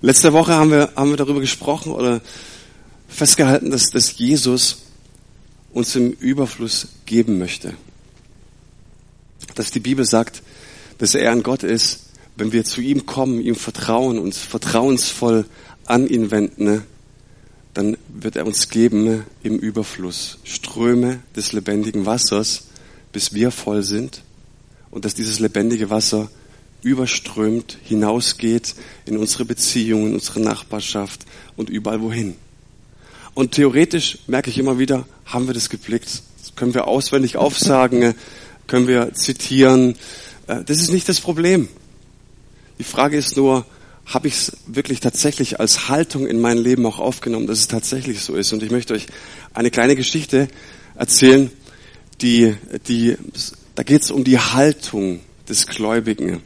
Letzte Woche haben wir, haben wir darüber gesprochen oder festgehalten, dass, dass Jesus uns im Überfluss geben möchte. Dass die Bibel sagt, dass er ein Gott ist, wenn wir zu ihm kommen, ihm vertrauen, uns vertrauensvoll an ihn wenden, ne, dann wird er uns geben im Überfluss Ströme des lebendigen Wassers, bis wir voll sind und dass dieses lebendige Wasser überströmt hinausgeht in unsere Beziehungen, in unsere Nachbarschaft und überall wohin. Und theoretisch merke ich immer wieder, haben wir das geblickt. Das können wir auswendig aufsagen, können wir zitieren. Äh, das ist nicht das Problem. Die Frage ist nur, habe ich es wirklich tatsächlich als Haltung in mein Leben auch aufgenommen, dass es tatsächlich so ist. Und ich möchte euch eine kleine Geschichte erzählen, die, die, da geht es um die Haltung des Gläubigen.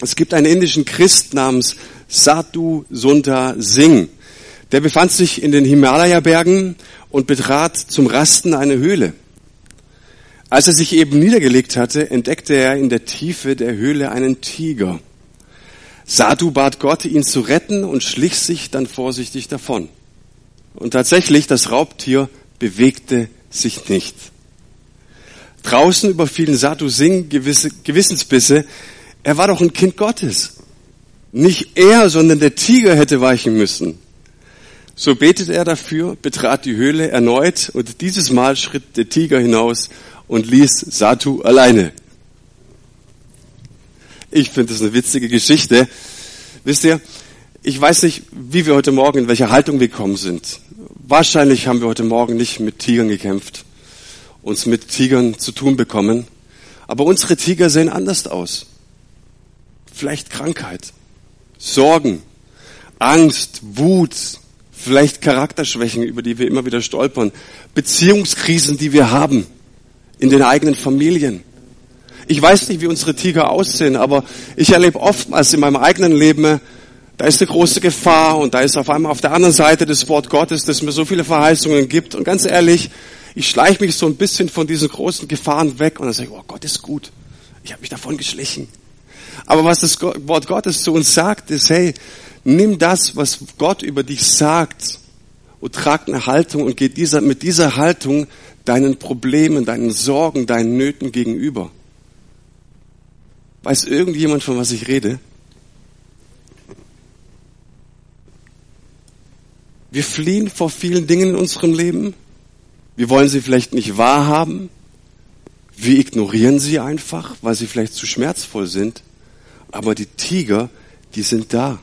Es gibt einen indischen Christ namens Sadhu Sundar Singh. Der befand sich in den Himalaya-Bergen und betrat zum Rasten eine Höhle. Als er sich eben niedergelegt hatte, entdeckte er in der Tiefe der Höhle einen Tiger. Sadhu bat Gott, ihn zu retten und schlich sich dann vorsichtig davon. Und tatsächlich, das Raubtier bewegte sich nicht. Draußen überfielen Sadhu Singh gewisse Gewissensbisse. Er war doch ein Kind Gottes. Nicht er, sondern der Tiger hätte weichen müssen. So betete er dafür, betrat die Höhle erneut und dieses Mal schritt der Tiger hinaus und ließ Satu alleine. Ich finde das eine witzige Geschichte. Wisst ihr, ich weiß nicht, wie wir heute Morgen, in welcher Haltung wir gekommen sind. Wahrscheinlich haben wir heute Morgen nicht mit Tigern gekämpft, uns mit Tigern zu tun bekommen. Aber unsere Tiger sehen anders aus. Vielleicht Krankheit, Sorgen, Angst, Wut, vielleicht Charakterschwächen, über die wir immer wieder stolpern, Beziehungskrisen, die wir haben in den eigenen Familien. Ich weiß nicht, wie unsere Tiger aussehen, aber ich erlebe oftmals in meinem eigenen Leben, da ist eine große Gefahr und da ist auf einmal auf der anderen Seite das Wort Gottes, das mir so viele Verheißungen gibt. Und ganz ehrlich, ich schleiche mich so ein bisschen von diesen großen Gefahren weg und dann sage ich, oh Gott ist gut. Ich habe mich davon geschlichen. Aber was das Wort Gottes zu uns sagt, ist, hey, nimm das, was Gott über dich sagt und trag eine Haltung und geh dieser, mit dieser Haltung deinen Problemen, deinen Sorgen, deinen Nöten gegenüber. Weiß irgendjemand, von was ich rede? Wir fliehen vor vielen Dingen in unserem Leben. Wir wollen sie vielleicht nicht wahrhaben. Wir ignorieren sie einfach, weil sie vielleicht zu schmerzvoll sind. Aber die Tiger, die sind da.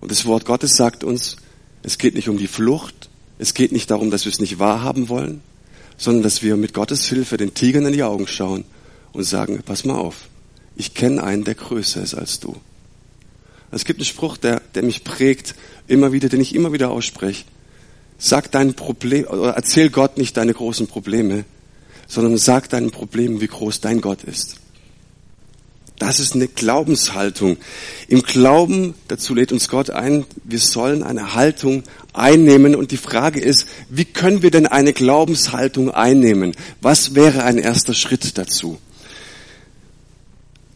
Und das Wort Gottes sagt uns, es geht nicht um die Flucht, es geht nicht darum, dass wir es nicht wahrhaben wollen, sondern dass wir mit Gottes Hilfe den Tigern in die Augen schauen und sagen, pass mal auf, ich kenne einen, der größer ist als du. Es gibt einen Spruch, der, der mich prägt, immer wieder, den ich immer wieder ausspreche. Sag dein Problem, oder erzähl Gott nicht deine großen Probleme, sondern sag deinen Problemen, wie groß dein Gott ist. Das ist eine Glaubenshaltung. Im Glauben, dazu lädt uns Gott ein, wir sollen eine Haltung einnehmen. Und die Frage ist, wie können wir denn eine Glaubenshaltung einnehmen? Was wäre ein erster Schritt dazu?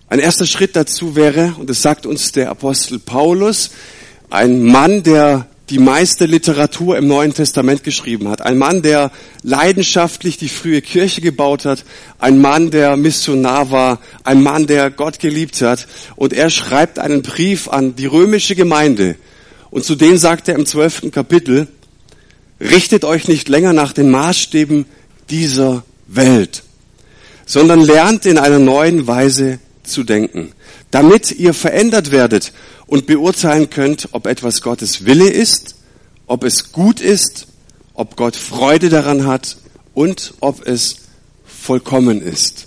Ein erster Schritt dazu wäre, und das sagt uns der Apostel Paulus, ein Mann, der die meiste Literatur im Neuen Testament geschrieben hat. Ein Mann, der leidenschaftlich die frühe Kirche gebaut hat. Ein Mann, der Missionar war. Ein Mann, der Gott geliebt hat. Und er schreibt einen Brief an die römische Gemeinde. Und zu denen sagt er im zwölften Kapitel, richtet euch nicht länger nach den Maßstäben dieser Welt, sondern lernt in einer neuen Weise zu denken, damit ihr verändert werdet und beurteilen könnt, ob etwas Gottes Wille ist, ob es gut ist, ob Gott Freude daran hat und ob es vollkommen ist.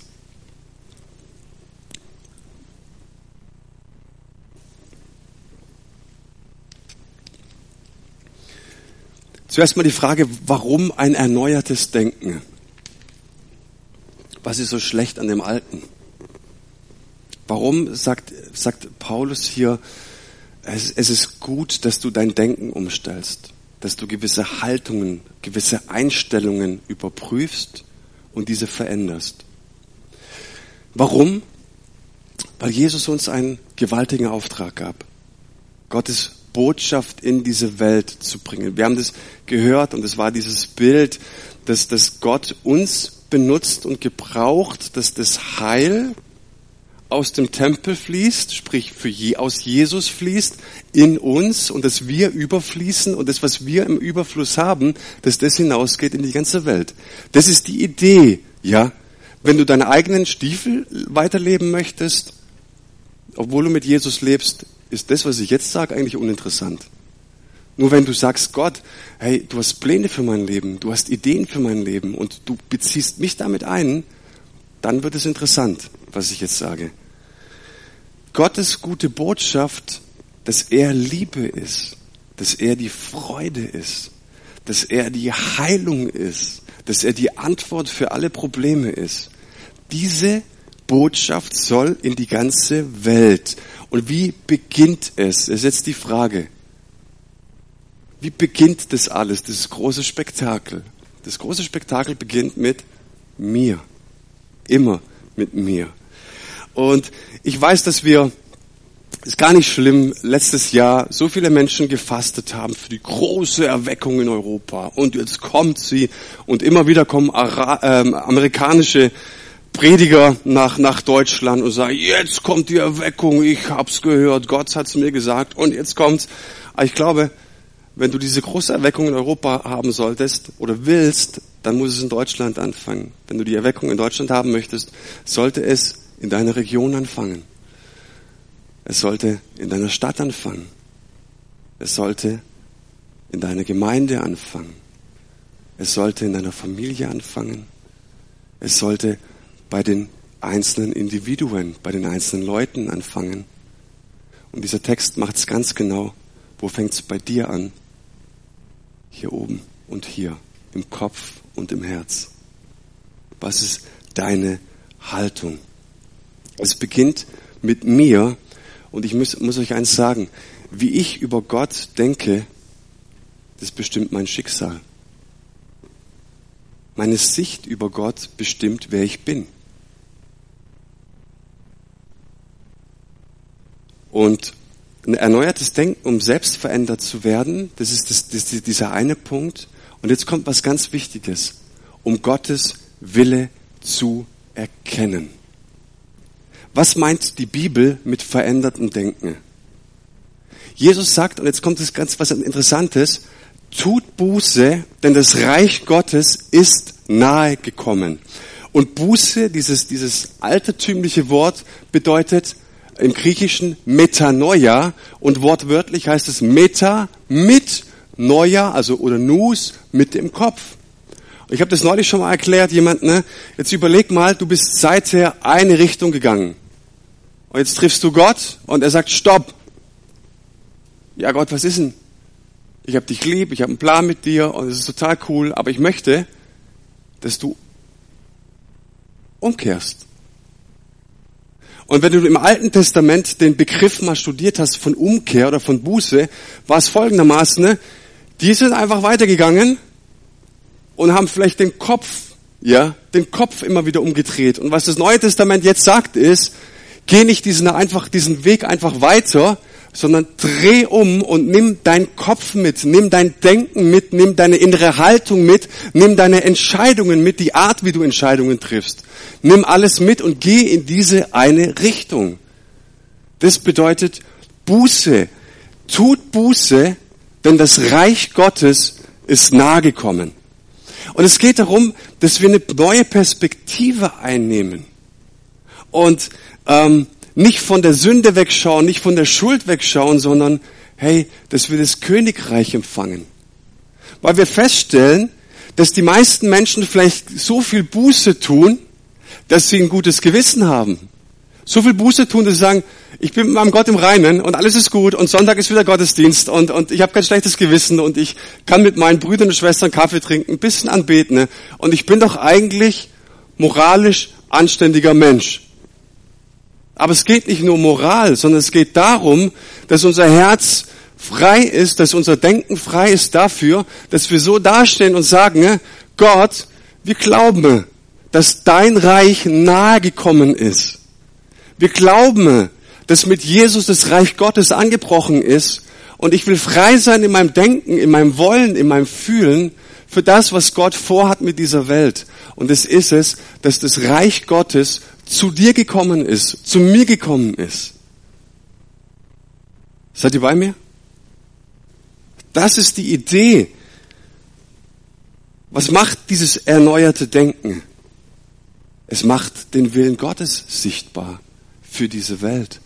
Zuerst mal die Frage, warum ein erneuertes Denken? Was ist so schlecht an dem Alten? Warum sagt, sagt Paulus hier, es, es ist gut, dass du dein Denken umstellst, dass du gewisse Haltungen, gewisse Einstellungen überprüfst und diese veränderst. Warum? Weil Jesus uns einen gewaltigen Auftrag gab. Gottes Botschaft in diese Welt zu bringen. Wir haben das gehört und es war dieses Bild, dass, dass Gott uns benutzt und gebraucht, dass das Heil aus dem Tempel fließt, sprich für je, aus Jesus fließt, in uns und dass wir überfließen und das, was wir im Überfluss haben, dass das hinausgeht in die ganze Welt. Das ist die Idee, ja. Wenn du deine eigenen Stiefel weiterleben möchtest, obwohl du mit Jesus lebst, ist das, was ich jetzt sage, eigentlich uninteressant. Nur wenn du sagst, Gott, hey, du hast Pläne für mein Leben, du hast Ideen für mein Leben und du beziehst mich damit ein, dann wird es interessant, was ich jetzt sage. Gottes gute Botschaft, dass er Liebe ist, dass er die Freude ist, dass er die Heilung ist, dass er die Antwort für alle Probleme ist. Diese Botschaft soll in die ganze Welt. Und wie beginnt es? Es ist jetzt die Frage. Wie beginnt das alles, dieses große Spektakel? Das große Spektakel beginnt mit mir. Immer mit mir. Und ich weiß, dass wir, ist gar nicht schlimm, letztes Jahr so viele Menschen gefastet haben für die große Erweckung in Europa. Und jetzt kommt sie und immer wieder kommen Ara äh, amerikanische Prediger nach, nach Deutschland und sagen, jetzt kommt die Erweckung, ich hab's gehört, Gott hat's mir gesagt und jetzt kommt's. Aber ich glaube, wenn du diese große Erweckung in Europa haben solltest oder willst, dann muss es in Deutschland anfangen. Wenn du die Erweckung in Deutschland haben möchtest, sollte es in deiner Region anfangen. Es sollte in deiner Stadt anfangen. Es sollte in deiner Gemeinde anfangen. Es sollte in deiner Familie anfangen. Es sollte bei den einzelnen Individuen, bei den einzelnen Leuten anfangen. Und dieser Text macht es ganz genau. Wo fängt es bei dir an? Hier oben und hier, im Kopf und im Herz. Was ist deine Haltung? Es beginnt mit mir und ich muss, muss euch eins sagen, wie ich über Gott denke, das bestimmt mein Schicksal. Meine Sicht über Gott bestimmt, wer ich bin. Und ein erneuertes Denken, um selbst verändert zu werden, das ist, das, das dieser eine Punkt. Und jetzt kommt was ganz Wichtiges, um Gottes Wille zu erkennen. Was meint die Bibel mit verändertem Denken? Jesus sagt, und jetzt kommt es ganz was Interessantes, tut Buße, denn das Reich Gottes ist nahe gekommen. Und Buße, dieses, dieses altertümliche Wort, bedeutet im Griechischen Metanoia und wortwörtlich heißt es Meta mit Neuer, also oder Nus mit dem Kopf. Ich habe das neulich schon mal erklärt, jemand, ne? Jetzt überleg mal, du bist seither eine Richtung gegangen. Und jetzt triffst du Gott und er sagt, stopp. Ja Gott, was ist denn? Ich habe dich lieb, ich habe einen Plan mit dir und es ist total cool, aber ich möchte, dass du umkehrst. Und wenn du im Alten Testament den Begriff mal studiert hast von Umkehr oder von Buße, war es folgendermaßen, ne? die sind einfach weitergegangen und haben vielleicht den Kopf, ja, den Kopf immer wieder umgedreht. Und was das Neue Testament jetzt sagt ist, geh nicht diesen, einfach, diesen Weg einfach weiter, sondern dreh um und nimm deinen Kopf mit, nimm dein Denken mit, nimm deine innere Haltung mit, nimm deine Entscheidungen mit, die Art, wie du Entscheidungen triffst. Nimm alles mit und geh in diese eine Richtung. Das bedeutet Buße. Tut Buße, denn das Reich Gottes ist nahe gekommen. Und es geht darum, dass wir eine neue Perspektive einnehmen. Und ähm, nicht von der Sünde wegschauen, nicht von der Schuld wegschauen, sondern hey, dass wir das Königreich empfangen. Weil wir feststellen, dass die meisten Menschen vielleicht so viel Buße tun, dass sie ein gutes Gewissen haben. So viel Buße tun, dass sie sagen, ich bin mit meinem Gott im Reinen und alles ist gut und Sonntag ist wieder Gottesdienst und, und ich habe kein schlechtes Gewissen und ich kann mit meinen Brüdern und Schwestern Kaffee trinken, ein bisschen anbeten ne? und ich bin doch eigentlich moralisch anständiger Mensch. Aber es geht nicht nur um Moral, sondern es geht darum, dass unser Herz frei ist, dass unser Denken frei ist dafür, dass wir so dastehen und sagen, Gott, wir glauben, dass dein Reich nahe gekommen ist. Wir glauben, dass mit Jesus das Reich Gottes angebrochen ist und ich will frei sein in meinem Denken, in meinem Wollen, in meinem Fühlen für das, was Gott vorhat mit dieser Welt. Und es ist es, dass das Reich Gottes zu dir gekommen ist, zu mir gekommen ist. Seid ihr bei mir? Das ist die Idee. Was macht dieses erneuerte Denken? Es macht den Willen Gottes sichtbar für diese Welt.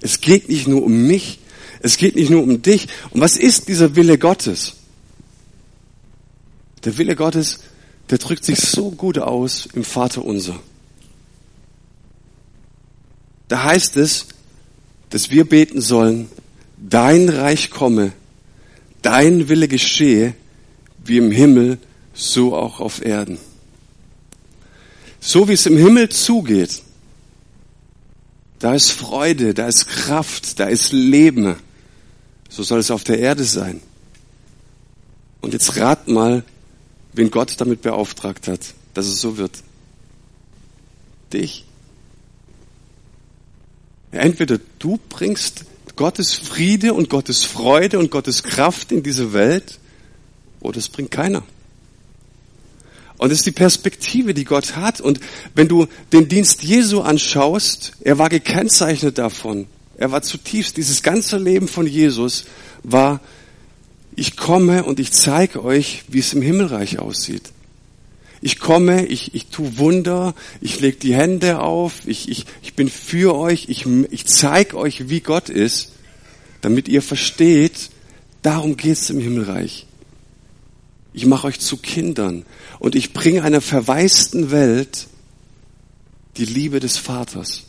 Es geht nicht nur um mich, es geht nicht nur um dich. Und was ist dieser Wille Gottes? Der Wille Gottes, der drückt sich so gut aus im Vater unser. Da heißt es, dass wir beten sollen, dein Reich komme, dein Wille geschehe, wie im Himmel, so auch auf Erden. So wie es im Himmel zugeht, da ist Freude, da ist Kraft, da ist Leben. So soll es auf der Erde sein. Und jetzt rat mal, wen Gott damit beauftragt hat, dass es so wird. Dich. Entweder du bringst Gottes Friede und Gottes Freude und Gottes Kraft in diese Welt, oder es bringt keiner. Und das ist die Perspektive, die Gott hat. Und wenn du den Dienst Jesu anschaust, er war gekennzeichnet davon. Er war zutiefst, dieses ganze Leben von Jesus war, ich komme und ich zeige euch, wie es im Himmelreich aussieht. Ich komme, ich, ich tu Wunder, ich leg die Hände auf, ich, ich, ich bin für euch, ich, ich zeige euch, wie Gott ist, damit ihr versteht, darum geht's im Himmelreich. Ich mache euch zu Kindern und ich bringe einer verwaisten Welt die Liebe des Vaters.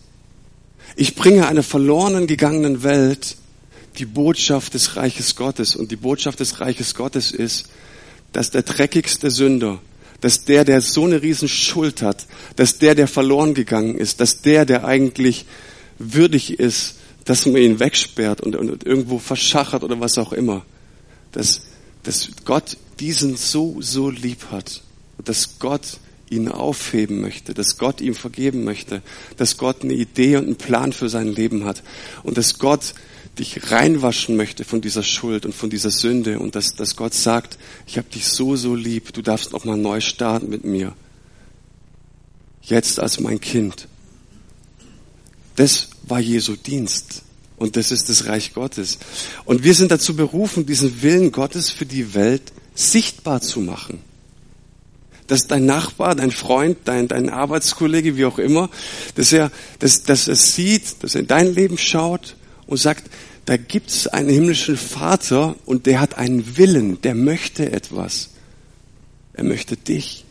Ich bringe einer verloren gegangenen Welt die Botschaft des Reiches Gottes. Und die Botschaft des Reiches Gottes ist, dass der dreckigste Sünder, dass der, der so eine riesen Schuld hat, dass der, der verloren gegangen ist, dass der, der eigentlich würdig ist, dass man ihn wegsperrt und, und irgendwo verschachert oder was auch immer, dass, dass Gott diesen so, so lieb hat dass Gott ihn aufheben möchte, dass Gott ihm vergeben möchte, dass Gott eine Idee und einen Plan für sein Leben hat und dass Gott dich reinwaschen möchte von dieser Schuld und von dieser Sünde und dass, dass Gott sagt, ich habe dich so, so lieb, du darfst noch mal neu starten mit mir. Jetzt als mein Kind. Das war Jesu Dienst. Und das ist das Reich Gottes. Und wir sind dazu berufen, diesen Willen Gottes für die Welt sichtbar zu machen. Dass dein Nachbar, dein Freund, dein, dein Arbeitskollege, wie auch immer, dass er, dass, dass er sieht, dass er in dein Leben schaut und sagt, da gibt es einen himmlischen Vater und der hat einen Willen, der möchte etwas. Er möchte dich.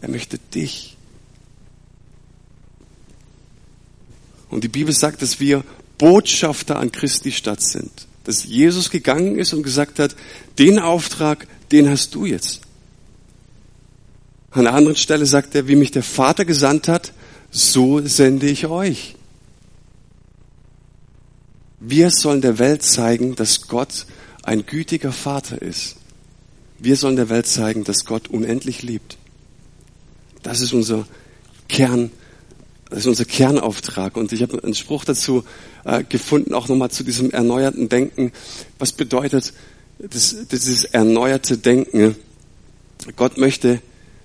Er möchte dich. Und die Bibel sagt, dass wir Botschafter an Christi Stadt sind. Dass Jesus gegangen ist und gesagt hat, den Auftrag, den hast du jetzt. An einer anderen Stelle sagt er, wie mich der Vater gesandt hat, so sende ich euch. Wir sollen der Welt zeigen, dass Gott ein gütiger Vater ist. Wir sollen der Welt zeigen, dass Gott unendlich liebt. Das ist unser Kern, das ist unser Kernauftrag. Und ich habe einen Spruch dazu äh, gefunden, auch nochmal zu diesem erneuerten Denken. Was bedeutet das, dieses erneuerte Denken? Gott möchte,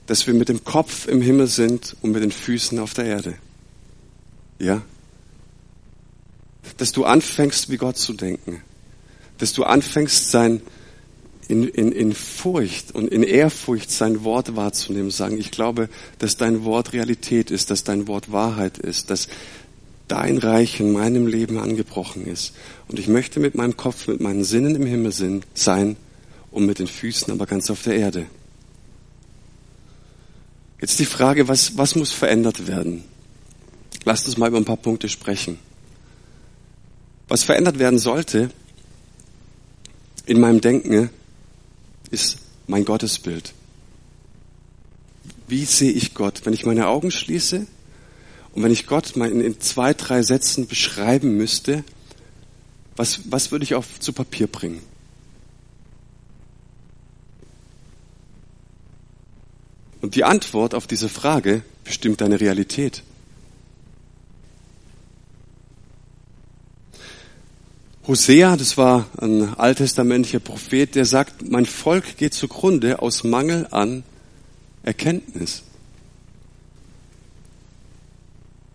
dass wir mit dem Kopf im Himmel sind und mit den Füßen auf der Erde. Ja? Dass du anfängst, wie Gott zu denken. Dass du anfängst, sein, in, in, in Furcht und in Ehrfurcht sein Wort wahrzunehmen, sagen, ich glaube, dass dein Wort Realität ist, dass dein Wort Wahrheit ist, dass dein Reich in meinem Leben angebrochen ist. Und ich möchte mit meinem Kopf, mit meinen Sinnen im Himmel sein und mit den Füßen aber ganz auf der Erde. Jetzt die Frage, was, was muss verändert werden? Lasst uns mal über ein paar Punkte sprechen. Was verändert werden sollte in meinem Denken, ist mein Gottesbild. Wie sehe ich Gott? Wenn ich meine Augen schließe und wenn ich Gott in, zwei, drei Sätzen beschreiben müsste, was, was würde ich auf zu Papier bringen? Und die Antwort auf diese Frage bestimmt deine Realität. Hosea, das war ein alttestamentlicher Prophet, der sagt, mein Volk geht zugrunde aus Mangel an Erkenntnis.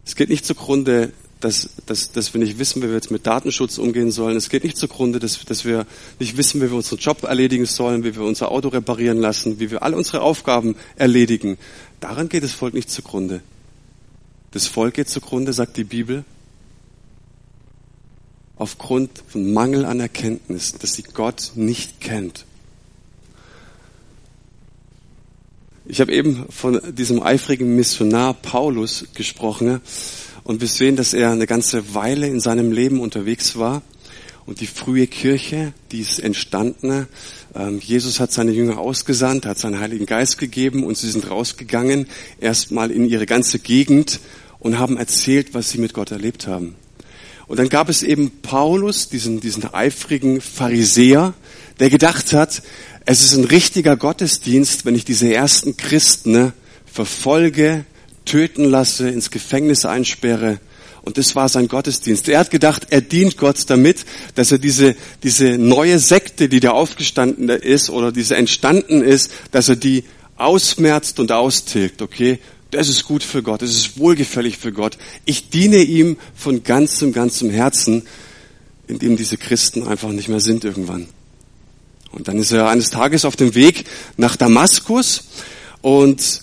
Es geht nicht zugrunde, dass, dass, dass wir nicht wissen, wie wir jetzt mit Datenschutz umgehen sollen. Es geht nicht zugrunde, dass, dass wir nicht wissen, wie wir unseren Job erledigen sollen, wie wir unser Auto reparieren lassen, wie wir alle unsere Aufgaben erledigen. Daran geht das Volk nicht zugrunde. Das Volk geht zugrunde, sagt die Bibel, aufgrund von Mangel an Erkenntnis, dass sie Gott nicht kennt. Ich habe eben von diesem eifrigen Missionar Paulus gesprochen und wir sehen, dass er eine ganze Weile in seinem Leben unterwegs war und die frühe Kirche, die ist entstanden. Ähm, Jesus hat seine Jünger ausgesandt, hat seinen Heiligen Geist gegeben und sie sind rausgegangen, erstmal in ihre ganze Gegend und haben erzählt, was sie mit Gott erlebt haben. Und dann gab es eben Paulus, diesen, diesen eifrigen Pharisäer, der gedacht hat, es ist ein richtiger Gottesdienst, wenn ich diese ersten Christen ne, verfolge, töten lasse, ins Gefängnis einsperre. Und das war sein Gottesdienst. Er hat gedacht, er dient Gott damit, dass er diese, diese neue Sekte, die da aufgestanden ist oder diese entstanden ist, dass er die ausmerzt und austilgt, okay? Das ist gut für Gott, das ist wohlgefällig für Gott. Ich diene ihm von ganzem, ganzem Herzen, indem diese Christen einfach nicht mehr sind irgendwann. Und dann ist er eines Tages auf dem Weg nach Damaskus und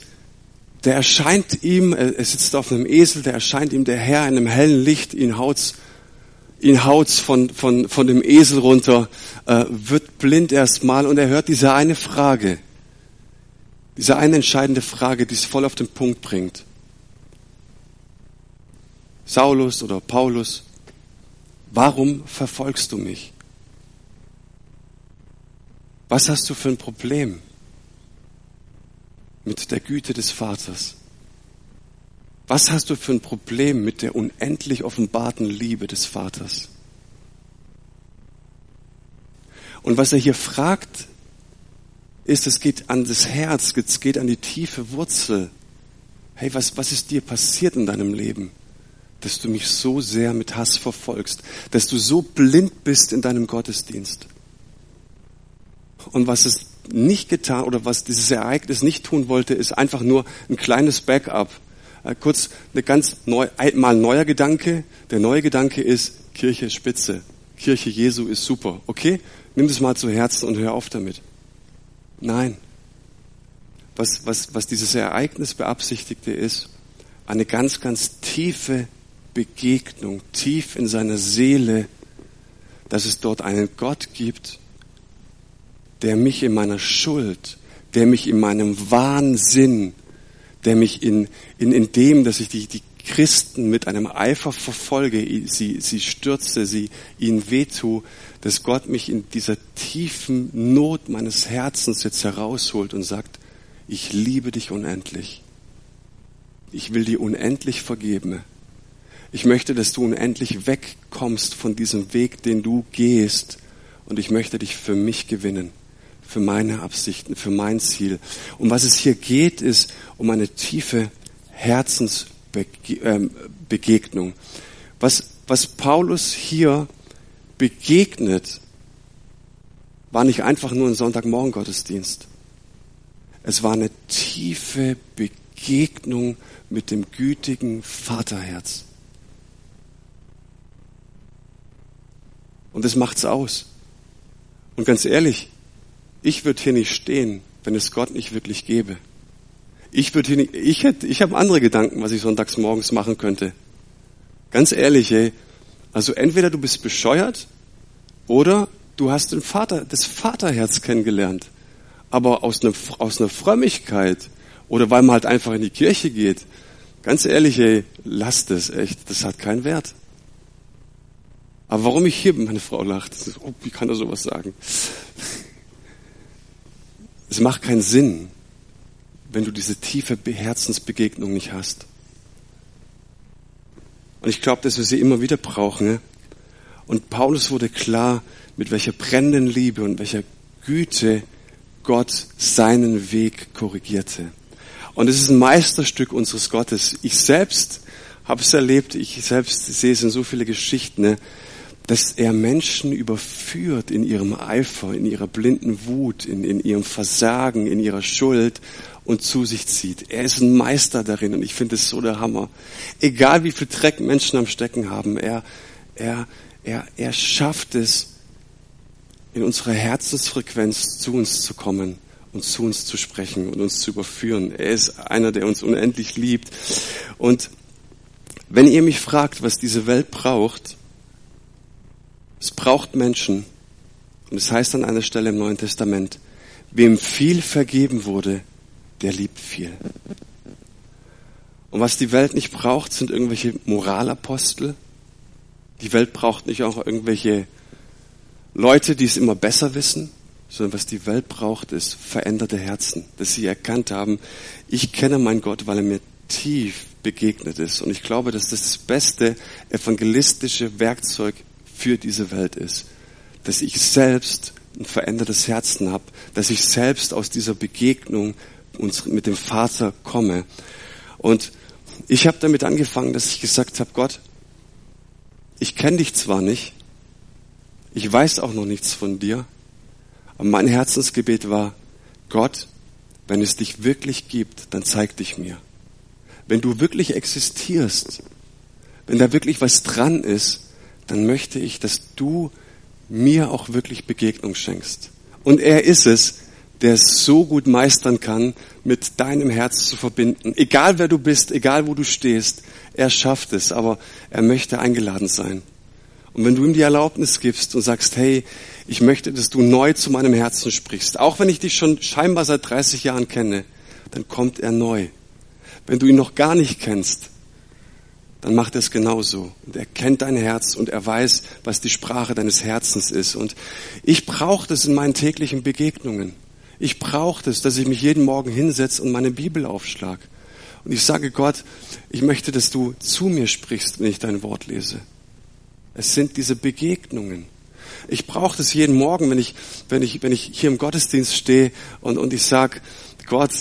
der erscheint ihm, er sitzt auf einem Esel, der erscheint ihm der Herr in einem hellen Licht, ihn haut's, ihn haut's von, von, von dem Esel runter, äh, wird blind erstmal und er hört diese eine Frage. Diese eine entscheidende Frage, die es voll auf den Punkt bringt. Saulus oder Paulus, warum verfolgst du mich? Was hast du für ein Problem mit der Güte des Vaters? Was hast du für ein Problem mit der unendlich offenbarten Liebe des Vaters? Und was er hier fragt, ist, es geht an das Herz, es geht an die tiefe Wurzel. Hey, was, was ist dir passiert in deinem Leben, dass du mich so sehr mit Hass verfolgst, dass du so blind bist in deinem Gottesdienst? Und was es nicht getan oder was dieses Ereignis nicht tun wollte, ist einfach nur ein kleines Backup. Äh, kurz eine ganz neu, mal neuer Gedanke. Der neue Gedanke ist Kirche Spitze. Kirche Jesu ist super. Okay? Nimm das mal zu Herzen und hör auf damit. Nein. Was, was, was dieses Ereignis beabsichtigte ist, eine ganz, ganz tiefe Begegnung, tief in seiner Seele, dass es dort einen Gott gibt, der mich in meiner Schuld, der mich in meinem Wahnsinn, der mich in, in, in dem, dass ich die, die Christen mit einem Eifer verfolge, sie, sie stürze, sie ihnen wehtue, dass Gott mich in dieser tiefen Not meines Herzens jetzt herausholt und sagt, ich liebe dich unendlich. Ich will dir unendlich vergeben. Ich möchte, dass du unendlich wegkommst von diesem Weg, den du gehst. Und ich möchte dich für mich gewinnen, für meine Absichten, für mein Ziel. Um was es hier geht, ist um eine tiefe Herzensbegegnung. Was, was Paulus hier begegnet, war nicht einfach nur ein Sonntagmorgen Gottesdienst. Es war eine tiefe Begegnung mit dem gütigen Vaterherz. Und das macht's aus. Und ganz ehrlich, ich würde hier nicht stehen, wenn es Gott nicht wirklich gäbe. Ich würde hier nicht, ich hätte, ich habe andere Gedanken, was ich sonntags morgens machen könnte. Ganz ehrlich, ey, also entweder du bist bescheuert oder du hast den Vater, das Vaterherz kennengelernt. Aber aus einer, aus einer Frömmigkeit oder weil man halt einfach in die Kirche geht. Ganz ehrlich, ey, lass das echt. Das hat keinen Wert. Aber warum ich hier meine Frau lacht, oh, wie kann er sowas sagen? Es macht keinen Sinn, wenn du diese tiefe Herzensbegegnung nicht hast. Und ich glaube, dass wir sie immer wieder brauchen. Und Paulus wurde klar, mit welcher brennenden Liebe und welcher Güte Gott seinen Weg korrigierte. Und es ist ein Meisterstück unseres Gottes. Ich selbst habe es erlebt, ich selbst sehe es in so viele Geschichten, ne, dass er Menschen überführt in ihrem Eifer, in ihrer blinden Wut, in, in ihrem Versagen, in ihrer Schuld und zu sich zieht. Er ist ein Meister darin und ich finde es so der Hammer. Egal wie viel Dreck Menschen am Stecken haben, er, er, er, er schafft es, in unserer Herzensfrequenz zu uns zu kommen und zu uns zu sprechen und uns zu überführen. Er ist einer, der uns unendlich liebt. Und wenn ihr mich fragt, was diese Welt braucht, es braucht Menschen. Und es heißt an einer Stelle im Neuen Testament, wem viel vergeben wurde, der liebt viel. Und was die Welt nicht braucht, sind irgendwelche Moralapostel. Die Welt braucht nicht auch irgendwelche Leute, die es immer besser wissen, sondern was die Welt braucht, ist veränderte Herzen, dass sie erkannt haben, ich kenne meinen Gott, weil er mir tief begegnet ist. Und ich glaube, dass das das beste evangelistische Werkzeug für diese Welt ist. Dass ich selbst ein verändertes Herzen habe, dass ich selbst aus dieser Begegnung mit dem Vater komme. Und ich habe damit angefangen, dass ich gesagt habe, Gott, ich kenne dich zwar nicht, ich weiß auch noch nichts von dir, aber mein Herzensgebet war, Gott, wenn es dich wirklich gibt, dann zeig dich mir. Wenn du wirklich existierst, wenn da wirklich was dran ist, dann möchte ich, dass du mir auch wirklich Begegnung schenkst. Und er ist es, der es so gut meistern kann, mit deinem Herz zu verbinden. Egal wer du bist, egal wo du stehst, er schafft es, aber er möchte eingeladen sein. Und wenn du ihm die Erlaubnis gibst und sagst, hey, ich möchte, dass du neu zu meinem Herzen sprichst, auch wenn ich dich schon scheinbar seit 30 Jahren kenne, dann kommt er neu. Wenn du ihn noch gar nicht kennst, dann macht er es genauso. Und er kennt dein Herz und er weiß, was die Sprache deines Herzens ist. Und ich brauche das in meinen täglichen Begegnungen. Ich brauche das, dass ich mich jeden Morgen hinsetze und meine Bibel aufschlag. Und ich sage Gott, ich möchte, dass du zu mir sprichst, wenn ich dein Wort lese. Es sind diese Begegnungen. Ich brauche das jeden Morgen, wenn ich, wenn ich, wenn ich hier im Gottesdienst stehe und, und ich sage, Gott,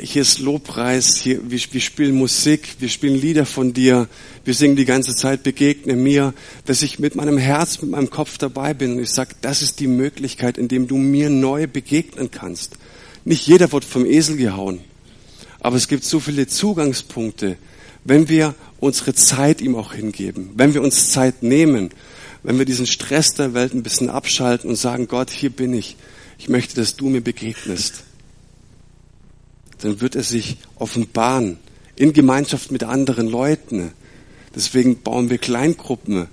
hier ist Lobpreis, hier, wir, wir spielen Musik, wir spielen Lieder von dir, wir singen die ganze Zeit, begegne mir, dass ich mit meinem Herz, mit meinem Kopf dabei bin und ich sage, das ist die Möglichkeit, in dem du mir neu begegnen kannst. Nicht jeder wird vom Esel gehauen, aber es gibt so viele Zugangspunkte, wenn wir unsere Zeit ihm auch hingeben, wenn wir uns Zeit nehmen, wenn wir diesen Stress der Welt ein bisschen abschalten und sagen, Gott, hier bin ich, ich möchte, dass du mir begegnest dann wird er sich offenbaren in Gemeinschaft mit anderen Leuten. Deswegen bauen wir Kleingruppen,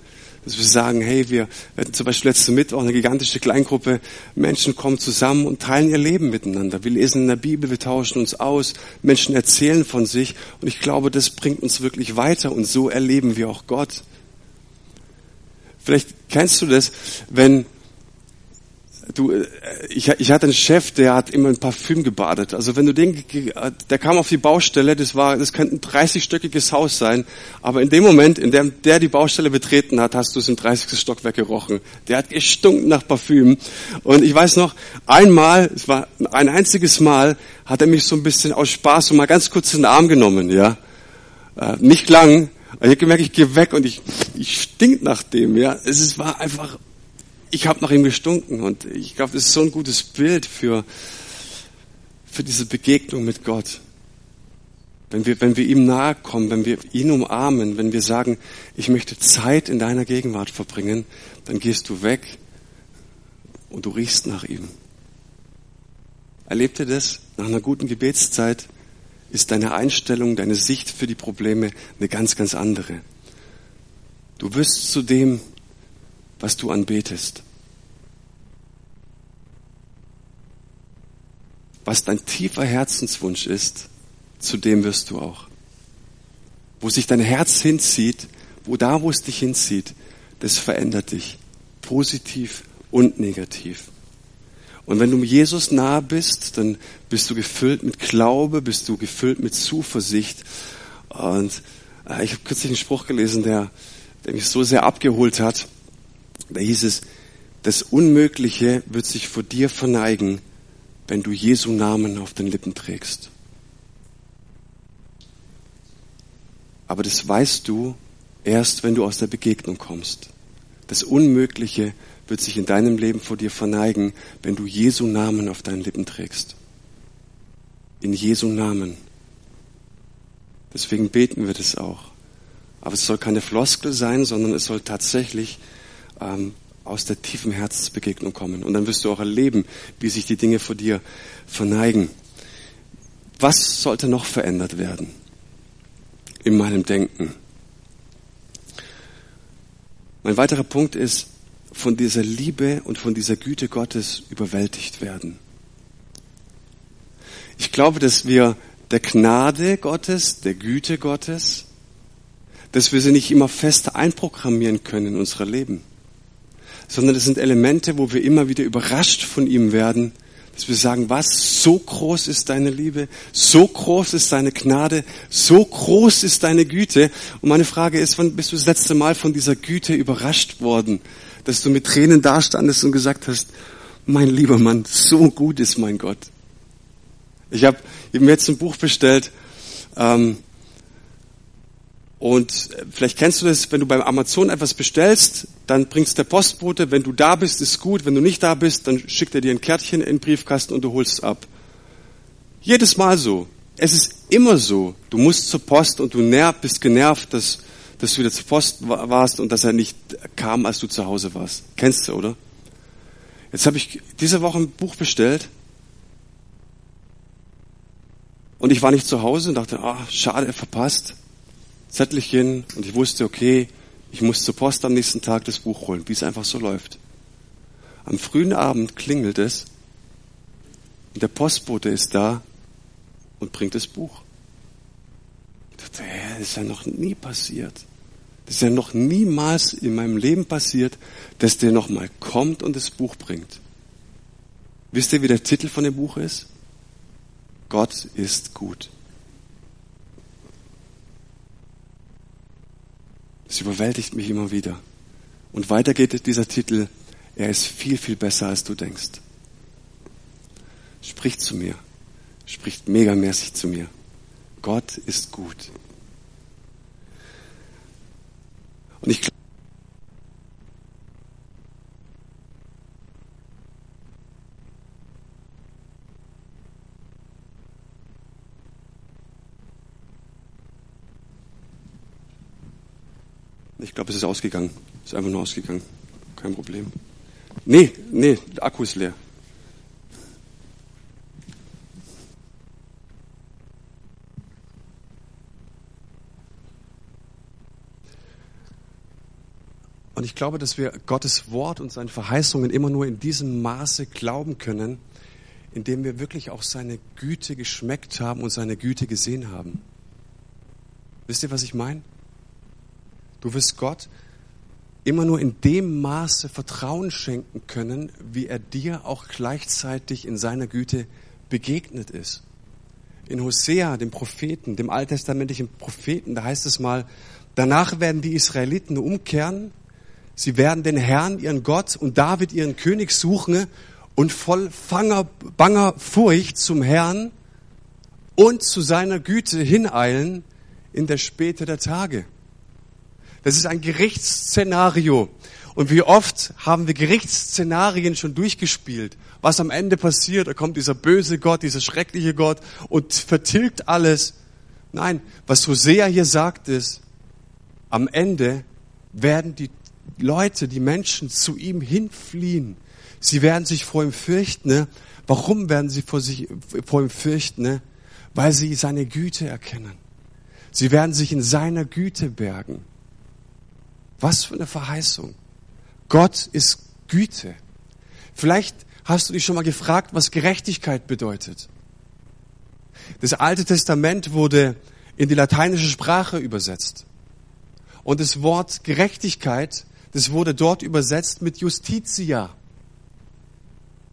dass wir sagen, hey, wir hatten zum Beispiel letzten Mittwoch eine gigantische Kleingruppe, Menschen kommen zusammen und teilen ihr Leben miteinander. Wir lesen in der Bibel, wir tauschen uns aus, Menschen erzählen von sich und ich glaube, das bringt uns wirklich weiter und so erleben wir auch Gott. Vielleicht kennst du das, wenn du, äh, ich, ich hatte einen Chef, der hat immer ein Parfüm gebadet. Also wenn du den, der kam auf die Baustelle, das war, das könnte ein 30-stöckiges Haus sein, aber in dem Moment, in dem der die Baustelle betreten hat, hast du es im 30. Stockwerk gerochen. Der hat gestunken nach Parfüm. Und ich weiß noch, einmal, es war ein einziges Mal, hat er mich so ein bisschen aus Spaß und mal ganz kurz in den Arm genommen, ja. Äh, nicht lang, ich habe gemerkt, ich gehe weg und ich, ich stink nach dem, ja. Es war einfach ich habe nach ihm gestunken und ich glaube, das ist so ein gutes Bild für, für diese Begegnung mit Gott. Wenn wir, wenn wir ihm nahe kommen, wenn wir ihn umarmen, wenn wir sagen, ich möchte Zeit in deiner Gegenwart verbringen, dann gehst du weg und du riechst nach ihm. Erlebt ihr das? Nach einer guten Gebetszeit ist deine Einstellung, deine Sicht für die Probleme eine ganz, ganz andere. Du wirst zu dem, was du anbetest. Was dein tiefer Herzenswunsch ist, zu dem wirst du auch. Wo sich dein Herz hinzieht, wo da, wo es dich hinzieht, das verändert dich. Positiv und negativ. Und wenn du Jesus nahe bist, dann bist du gefüllt mit Glaube, bist du gefüllt mit Zuversicht. Und äh, ich habe kürzlich einen Spruch gelesen, der, der mich so sehr abgeholt hat. Da hieß es, das Unmögliche wird sich vor dir verneigen, wenn du Jesu Namen auf den Lippen trägst. Aber das weißt du erst, wenn du aus der Begegnung kommst. Das Unmögliche wird sich in deinem Leben vor dir verneigen, wenn du Jesu Namen auf deinen Lippen trägst. In Jesu Namen. Deswegen beten wir das auch. Aber es soll keine Floskel sein, sondern es soll tatsächlich ähm, aus der tiefen Herzensbegegnung kommen. Und dann wirst du auch erleben, wie sich die Dinge vor dir verneigen. Was sollte noch verändert werden in meinem Denken? Mein weiterer Punkt ist, von dieser Liebe und von dieser Güte Gottes überwältigt werden. Ich glaube, dass wir der Gnade Gottes, der Güte Gottes, dass wir sie nicht immer fest einprogrammieren können in unser Leben, sondern das sind Elemente, wo wir immer wieder überrascht von ihm werden, dass wir sagen, was, so groß ist deine Liebe, so groß ist deine Gnade, so groß ist deine Güte. Und meine Frage ist, wann bist du das letzte Mal von dieser Güte überrascht worden, dass du mit Tränen dastandest und gesagt hast, mein lieber Mann, so gut ist mein Gott. Ich habe mir jetzt ein Buch bestellt, ähm, und vielleicht kennst du das, wenn du beim Amazon etwas bestellst, dann bringt's der Postbote. Wenn du da bist, ist gut. Wenn du nicht da bist, dann schickt er dir ein Kärtchen in den Briefkasten und du holst es ab. Jedes Mal so. Es ist immer so. Du musst zur Post und du nerv, bist genervt, dass, dass du wieder zur Post warst und dass er nicht kam, als du zu Hause warst. Kennst du, oder? Jetzt habe ich diese Woche ein Buch bestellt und ich war nicht zu Hause und dachte, ah, schade, verpasst. Zettelchen und ich wusste, okay, ich muss zur Post am nächsten Tag das Buch holen, wie es einfach so läuft. Am frühen Abend klingelt es und der Postbote ist da und bringt das Buch. Ich dachte, hä, das ist ja noch nie passiert. Das ist ja noch niemals in meinem Leben passiert, dass der nochmal kommt und das Buch bringt. Wisst ihr, wie der Titel von dem Buch ist? Gott ist gut. Es überwältigt mich immer wieder. Und weiter geht dieser Titel, er ist viel, viel besser, als du denkst. Spricht zu mir, spricht megamäßig zu mir. Gott ist gut. Und ich Ich glaube, es ist ausgegangen. Ist einfach nur ausgegangen. Kein Problem. Nee, nee, der Akku ist leer. Und ich glaube, dass wir Gottes Wort und seine Verheißungen immer nur in diesem Maße glauben können, indem wir wirklich auch seine Güte geschmeckt haben und seine Güte gesehen haben. Wisst ihr, was ich meine? Du wirst Gott immer nur in dem Maße Vertrauen schenken können, wie er dir auch gleichzeitig in seiner Güte begegnet ist. In Hosea, dem Propheten, dem alttestamentlichen Propheten, da heißt es mal, danach werden die Israeliten umkehren, sie werden den Herrn, ihren Gott und David, ihren König suchen und voll fanger, banger Furcht zum Herrn und zu seiner Güte hineilen in der Späte der Tage. Das ist ein Gerichtsszenario. Und wie oft haben wir Gerichtsszenarien schon durchgespielt? Was am Ende passiert? Da kommt dieser böse Gott, dieser schreckliche Gott und vertilgt alles. Nein, was Hosea hier sagt ist, am Ende werden die Leute, die Menschen zu ihm hinfliehen. Sie werden sich vor ihm fürchten. Ne? Warum werden sie vor, sich, vor ihm fürchten? Ne? Weil sie seine Güte erkennen. Sie werden sich in seiner Güte bergen. Was für eine Verheißung. Gott ist Güte. Vielleicht hast du dich schon mal gefragt, was Gerechtigkeit bedeutet. Das Alte Testament wurde in die lateinische Sprache übersetzt. Und das Wort Gerechtigkeit, das wurde dort übersetzt mit Justitia.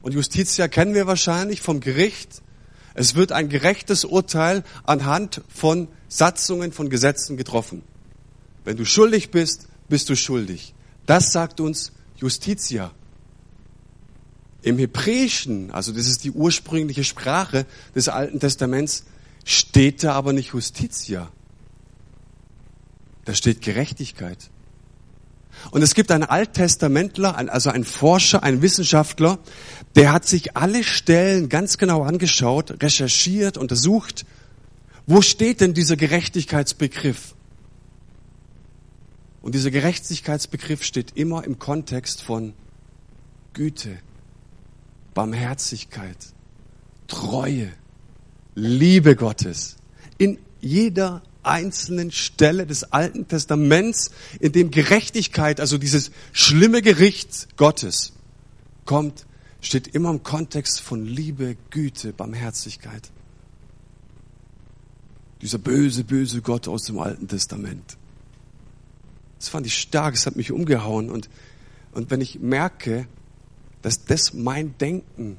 Und Justitia kennen wir wahrscheinlich vom Gericht. Es wird ein gerechtes Urteil anhand von Satzungen von Gesetzen getroffen. Wenn du schuldig bist, bist du schuldig. Das sagt uns Justitia. Im Hebräischen, also das ist die ursprüngliche Sprache des Alten Testaments, steht da aber nicht Justitia. Da steht Gerechtigkeit. Und es gibt einen Alttestamentler, also einen Forscher, einen Wissenschaftler, der hat sich alle Stellen ganz genau angeschaut, recherchiert, untersucht. Wo steht denn dieser Gerechtigkeitsbegriff? Und dieser Gerechtigkeitsbegriff steht immer im Kontext von Güte, Barmherzigkeit, Treue, Liebe Gottes. In jeder einzelnen Stelle des Alten Testaments, in dem Gerechtigkeit, also dieses schlimme Gericht Gottes kommt, steht immer im Kontext von Liebe, Güte, Barmherzigkeit. Dieser böse, böse Gott aus dem Alten Testament. Das fand ich stark, es hat mich umgehauen. Und, und wenn ich merke, dass das mein Denken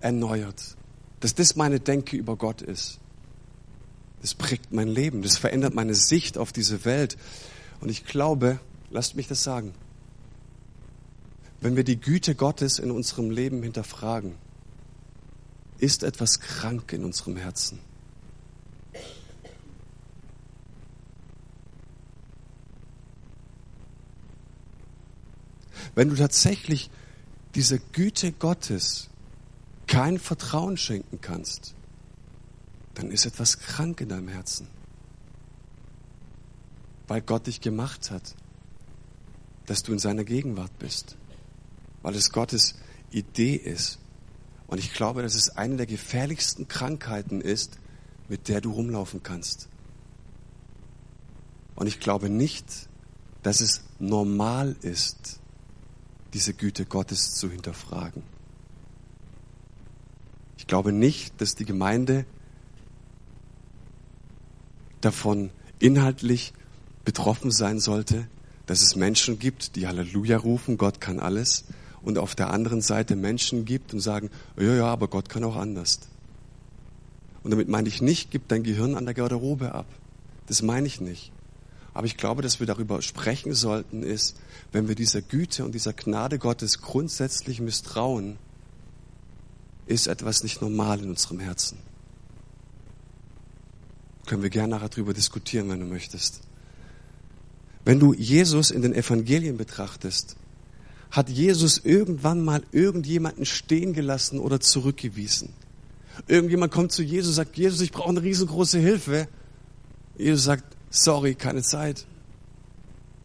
erneuert, dass das meine Denke über Gott ist, das prägt mein Leben, das verändert meine Sicht auf diese Welt. Und ich glaube, lasst mich das sagen, wenn wir die Güte Gottes in unserem Leben hinterfragen, ist etwas krank in unserem Herzen. Wenn du tatsächlich dieser Güte Gottes kein Vertrauen schenken kannst, dann ist etwas krank in deinem Herzen. Weil Gott dich gemacht hat, dass du in seiner Gegenwart bist. Weil es Gottes Idee ist. Und ich glaube, dass es eine der gefährlichsten Krankheiten ist, mit der du rumlaufen kannst. Und ich glaube nicht, dass es normal ist, diese Güte Gottes zu hinterfragen. Ich glaube nicht, dass die Gemeinde davon inhaltlich betroffen sein sollte, dass es Menschen gibt, die Halleluja rufen, Gott kann alles, und auf der anderen Seite Menschen gibt und sagen, ja, ja, aber Gott kann auch anders. Und damit meine ich nicht, gib dein Gehirn an der Garderobe ab. Das meine ich nicht. Aber ich glaube, dass wir darüber sprechen sollten, ist, wenn wir dieser Güte und dieser Gnade Gottes grundsätzlich misstrauen, ist etwas nicht normal in unserem Herzen. Können wir gerne nachher drüber diskutieren, wenn du möchtest. Wenn du Jesus in den Evangelien betrachtest, hat Jesus irgendwann mal irgendjemanden stehen gelassen oder zurückgewiesen. Irgendjemand kommt zu Jesus sagt, Jesus, ich brauche eine riesengroße Hilfe. Jesus sagt, sorry, keine Zeit.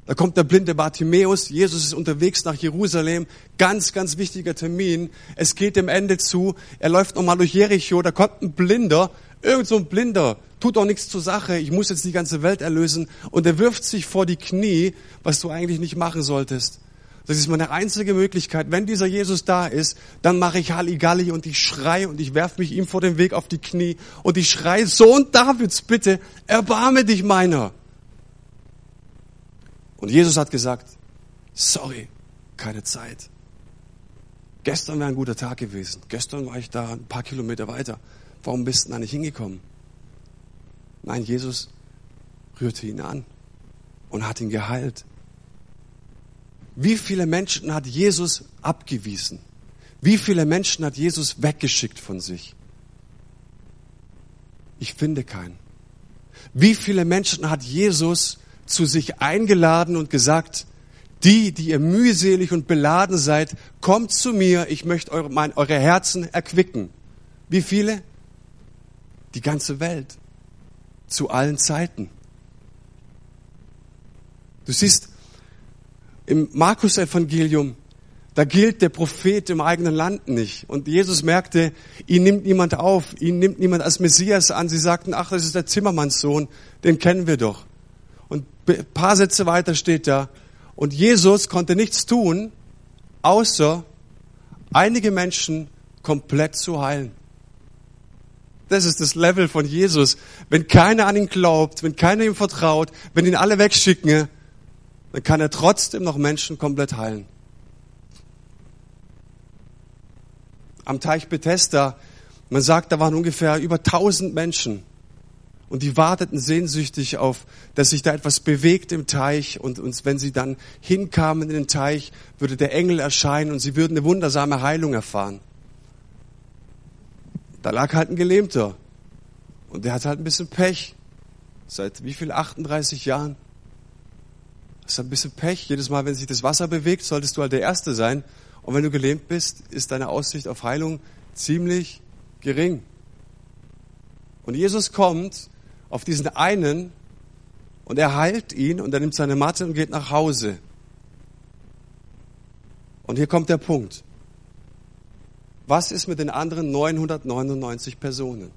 Da kommt der blinde Bartimäus, Jesus ist unterwegs nach Jerusalem, ganz, ganz wichtiger Termin. Es geht dem Ende zu, er läuft nochmal durch Jericho, da kommt ein Blinder, irgend so ein Blinder, tut auch nichts zur Sache, ich muss jetzt die ganze Welt erlösen. Und er wirft sich vor die Knie, was du eigentlich nicht machen solltest. Das ist meine einzige Möglichkeit. Wenn dieser Jesus da ist, dann mache ich Halligalli und ich schreie und ich werfe mich ihm vor den Weg auf die Knie und ich schreie, Sohn Davids, bitte, erbarme dich meiner. Und Jesus hat gesagt, sorry, keine Zeit. Gestern wäre ein guter Tag gewesen. Gestern war ich da ein paar Kilometer weiter. Warum bist du da nicht hingekommen? Nein, Jesus rührte ihn an und hat ihn geheilt. Wie viele Menschen hat Jesus abgewiesen? Wie viele Menschen hat Jesus weggeschickt von sich? Ich finde keinen. Wie viele Menschen hat Jesus zu sich eingeladen und gesagt, die, die ihr mühselig und beladen seid, kommt zu mir, ich möchte eure, mein, eure Herzen erquicken. Wie viele? Die ganze Welt zu allen Zeiten. Du siehst, im Markus-Evangelium, da gilt der Prophet im eigenen Land nicht. Und Jesus merkte, ihn nimmt niemand auf, ihn nimmt niemand als Messias an. Sie sagten, ach, das ist der Zimmermannssohn, den kennen wir doch. Und ein paar Sätze weiter steht da, und Jesus konnte nichts tun, außer einige Menschen komplett zu heilen. Das ist das Level von Jesus. Wenn keiner an ihn glaubt, wenn keiner ihm vertraut, wenn ihn alle wegschicken, dann kann er trotzdem noch Menschen komplett heilen. Am Teich Bethesda, man sagt, da waren ungefähr über 1000 Menschen. Und die warteten sehnsüchtig auf, dass sich da etwas bewegt im Teich. Und, und wenn sie dann hinkamen in den Teich, würde der Engel erscheinen und sie würden eine wundersame Heilung erfahren. Da lag halt ein Gelähmter. Und der hat halt ein bisschen Pech. Seit wie viel? 38 Jahren. Hast ein bisschen Pech. Jedes Mal, wenn sich das Wasser bewegt, solltest du halt der Erste sein. Und wenn du gelähmt bist, ist deine Aussicht auf Heilung ziemlich gering. Und Jesus kommt auf diesen einen und er heilt ihn und er nimmt seine Matte und geht nach Hause. Und hier kommt der Punkt. Was ist mit den anderen 999 Personen?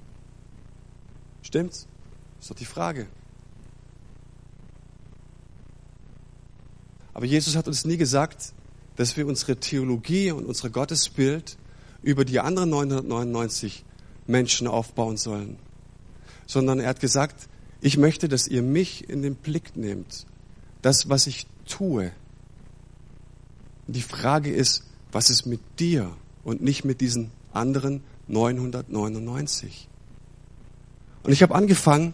Stimmt's? Das ist doch die Frage. Aber Jesus hat uns nie gesagt, dass wir unsere Theologie und unser Gottesbild über die anderen 999 Menschen aufbauen sollen, sondern er hat gesagt, ich möchte, dass ihr mich in den Blick nehmt, das, was ich tue. Die Frage ist, was ist mit dir und nicht mit diesen anderen 999? Und ich habe angefangen,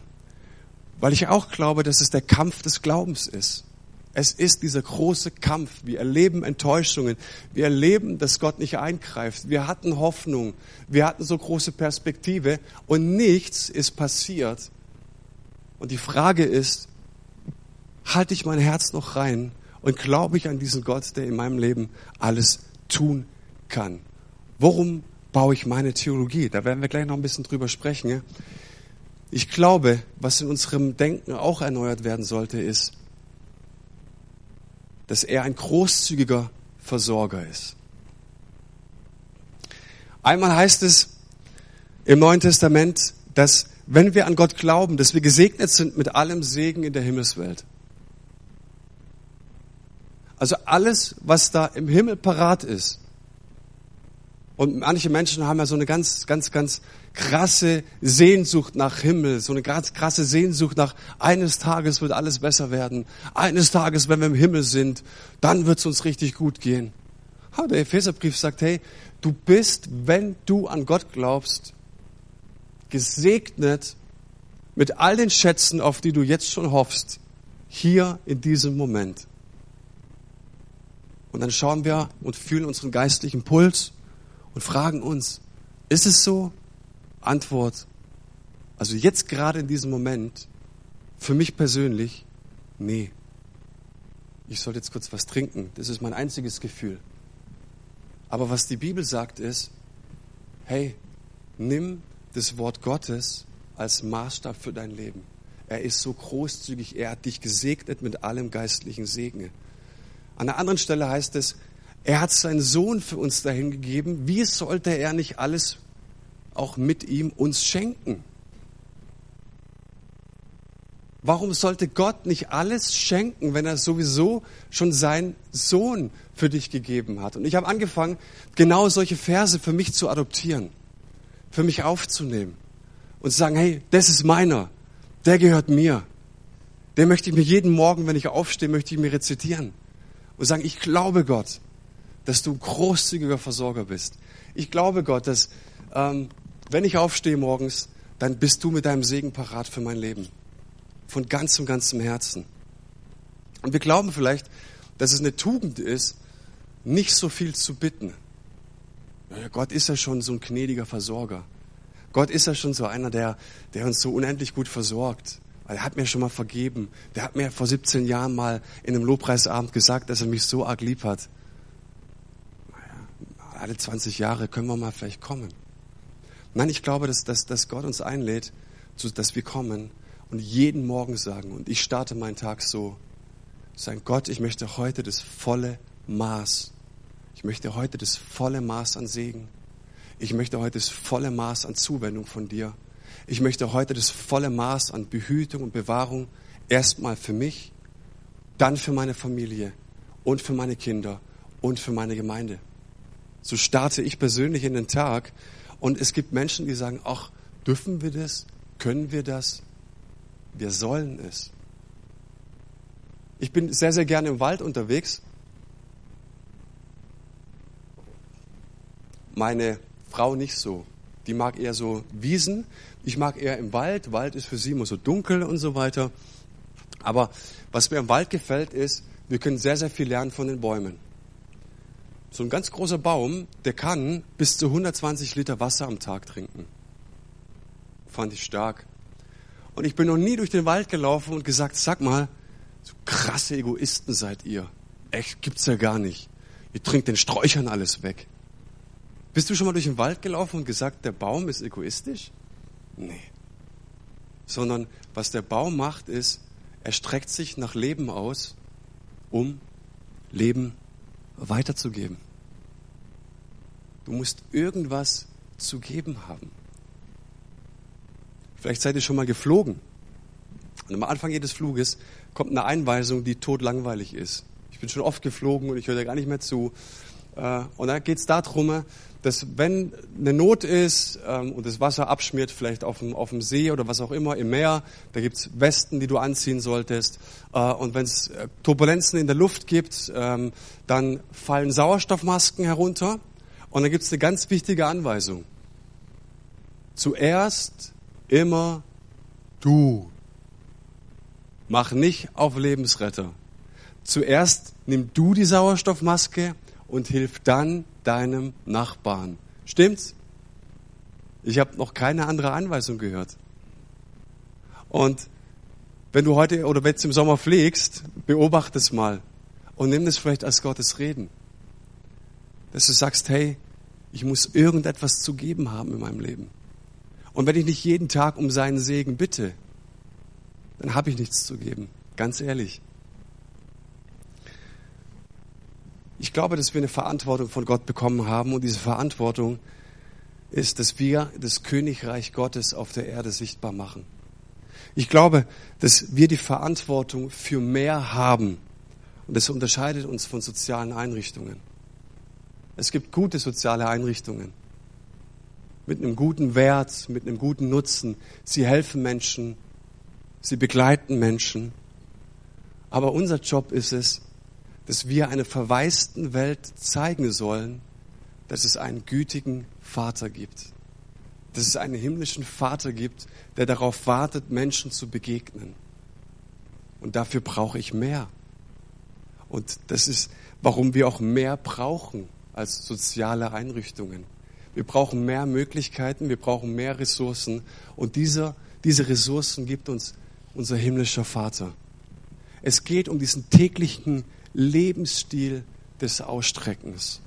weil ich auch glaube, dass es der Kampf des Glaubens ist. Es ist dieser große Kampf. Wir erleben Enttäuschungen. Wir erleben, dass Gott nicht eingreift. Wir hatten Hoffnung. Wir hatten so große Perspektive und nichts ist passiert. Und die Frage ist, halte ich mein Herz noch rein und glaube ich an diesen Gott, der in meinem Leben alles tun kann? Worum baue ich meine Theologie? Da werden wir gleich noch ein bisschen drüber sprechen. Ich glaube, was in unserem Denken auch erneuert werden sollte, ist, dass er ein großzügiger Versorger ist. Einmal heißt es im Neuen Testament, dass wenn wir an Gott glauben, dass wir gesegnet sind mit allem Segen in der Himmelswelt. Also alles, was da im Himmel parat ist, und manche Menschen haben ja so eine ganz, ganz, ganz krasse Sehnsucht nach Himmel, so eine ganz krasse Sehnsucht nach eines Tages wird alles besser werden. Eines Tages, wenn wir im Himmel sind, dann wird es uns richtig gut gehen. Aber der Epheserbrief sagt, hey, du bist, wenn du an Gott glaubst, gesegnet mit all den Schätzen, auf die du jetzt schon hoffst, hier in diesem Moment. Und dann schauen wir und fühlen unseren geistlichen Puls und fragen uns, ist es so? Antwort, also jetzt gerade in diesem Moment, für mich persönlich, nee. Ich sollte jetzt kurz was trinken. Das ist mein einziges Gefühl. Aber was die Bibel sagt ist, hey, nimm das Wort Gottes als Maßstab für dein Leben. Er ist so großzügig, er hat dich gesegnet mit allem geistlichen Segen. An der anderen Stelle heißt es, er hat seinen Sohn für uns dahingegeben. Wie sollte er nicht alles auch mit ihm uns schenken? Warum sollte Gott nicht alles schenken, wenn er sowieso schon seinen Sohn für dich gegeben hat? Und ich habe angefangen, genau solche Verse für mich zu adoptieren, für mich aufzunehmen und zu sagen, hey, das ist meiner, der gehört mir. Den möchte ich mir jeden Morgen, wenn ich aufstehe, möchte ich mir rezitieren und sagen, ich glaube Gott dass du ein großzügiger Versorger bist. Ich glaube, Gott, dass ähm, wenn ich aufstehe morgens, dann bist du mit deinem Segen parat für mein Leben. Von ganzem, ganzem Herzen. Und wir glauben vielleicht, dass es eine Tugend ist, nicht so viel zu bitten. Ja, Gott ist ja schon so ein gnädiger Versorger. Gott ist ja schon so einer, der, der uns so unendlich gut versorgt. Er hat mir schon mal vergeben. Der hat mir vor 17 Jahren mal in einem Lobpreisabend gesagt, dass er mich so arg lieb hat alle 20 Jahre können wir mal vielleicht kommen. Nein, ich glaube, dass, dass, dass Gott uns einlädt, dass wir kommen und jeden Morgen sagen, und ich starte meinen Tag so, sagen, Gott, ich möchte heute das volle Maß, ich möchte heute das volle Maß an Segen, ich möchte heute das volle Maß an Zuwendung von dir, ich möchte heute das volle Maß an Behütung und Bewahrung erstmal für mich, dann für meine Familie und für meine Kinder und für meine Gemeinde. So starte ich persönlich in den Tag. Und es gibt Menschen, die sagen, ach, dürfen wir das? Können wir das? Wir sollen es. Ich bin sehr, sehr gerne im Wald unterwegs. Meine Frau nicht so. Die mag eher so Wiesen. Ich mag eher im Wald. Wald ist für sie immer so dunkel und so weiter. Aber was mir im Wald gefällt, ist, wir können sehr, sehr viel lernen von den Bäumen. So ein ganz großer Baum, der kann bis zu 120 Liter Wasser am Tag trinken. Fand ich stark. Und ich bin noch nie durch den Wald gelaufen und gesagt, sag mal, So krasse Egoisten seid ihr. Echt, gibt's ja gar nicht. Ihr trinkt den Sträuchern alles weg. Bist du schon mal durch den Wald gelaufen und gesagt, der Baum ist egoistisch? Nee. Sondern was der Baum macht, ist, er streckt sich nach Leben aus, um Leben weiterzugeben. Du musst irgendwas zu geben haben. Vielleicht seid ihr schon mal geflogen. Und am Anfang jedes Fluges kommt eine Einweisung, die totlangweilig ist. Ich bin schon oft geflogen und ich höre da gar nicht mehr zu. Äh, und da geht es darum, dass wenn eine Not ist ähm, und das Wasser abschmiert, vielleicht auf dem, auf dem See oder was auch immer, im Meer, da gibt's Westen, die du anziehen solltest. Äh, und wenn es äh, Turbulenzen in der Luft gibt, ähm, dann fallen Sauerstoffmasken herunter. Und dann gibt's eine ganz wichtige Anweisung. Zuerst immer du. Mach nicht auf Lebensretter. Zuerst nimm du die Sauerstoffmaske und hilf dann deinem Nachbarn. Stimmt's? Ich habe noch keine andere Anweisung gehört. Und wenn du heute oder wenn du im Sommer pflegst, beobachte es mal und nimm das vielleicht als Gottes Reden. Dass du sagst, hey, ich muss irgendetwas zu geben haben in meinem Leben. Und wenn ich nicht jeden Tag um seinen Segen bitte, dann habe ich nichts zu geben. Ganz ehrlich. Ich glaube, dass wir eine Verantwortung von Gott bekommen haben und diese Verantwortung ist, dass wir das Königreich Gottes auf der Erde sichtbar machen. Ich glaube, dass wir die Verantwortung für mehr haben und das unterscheidet uns von sozialen Einrichtungen. Es gibt gute soziale Einrichtungen mit einem guten Wert, mit einem guten Nutzen. Sie helfen Menschen, sie begleiten Menschen. Aber unser Job ist es, dass wir einer verwaisten Welt zeigen sollen, dass es einen gütigen Vater gibt. Dass es einen himmlischen Vater gibt, der darauf wartet, Menschen zu begegnen. Und dafür brauche ich mehr. Und das ist, warum wir auch mehr brauchen als soziale Einrichtungen. Wir brauchen mehr Möglichkeiten, wir brauchen mehr Ressourcen. Und dieser, diese Ressourcen gibt uns unser himmlischer Vater. Es geht um diesen täglichen Lebensstil des Ausstreckens.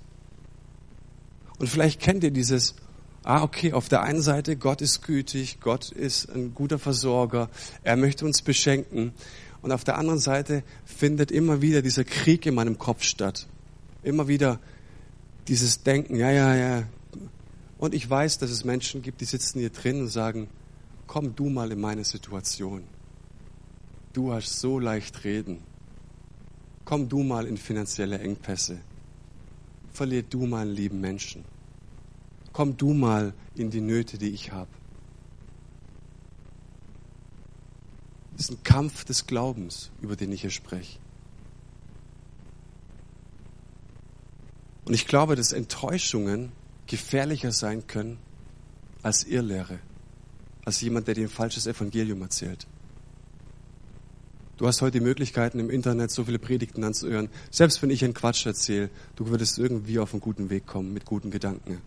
Und vielleicht kennt ihr dieses, ah, okay, auf der einen Seite, Gott ist gütig, Gott ist ein guter Versorger, er möchte uns beschenken. Und auf der anderen Seite findet immer wieder dieser Krieg in meinem Kopf statt. Immer wieder dieses Denken, ja, ja, ja. Und ich weiß, dass es Menschen gibt, die sitzen hier drin und sagen, komm du mal in meine Situation. Du hast so leicht reden komm du mal in finanzielle Engpässe. Verlier du mal einen lieben Menschen. Komm du mal in die Nöte, die ich habe. Das ist ein Kampf des Glaubens, über den ich hier spreche. Und ich glaube, dass Enttäuschungen gefährlicher sein können als Irrlehre, als jemand, der dir ein falsches Evangelium erzählt. Du hast heute die Möglichkeiten im Internet so viele Predigten anzuhören. Selbst wenn ich einen Quatsch erzähle, du würdest irgendwie auf einen guten Weg kommen mit guten Gedanken.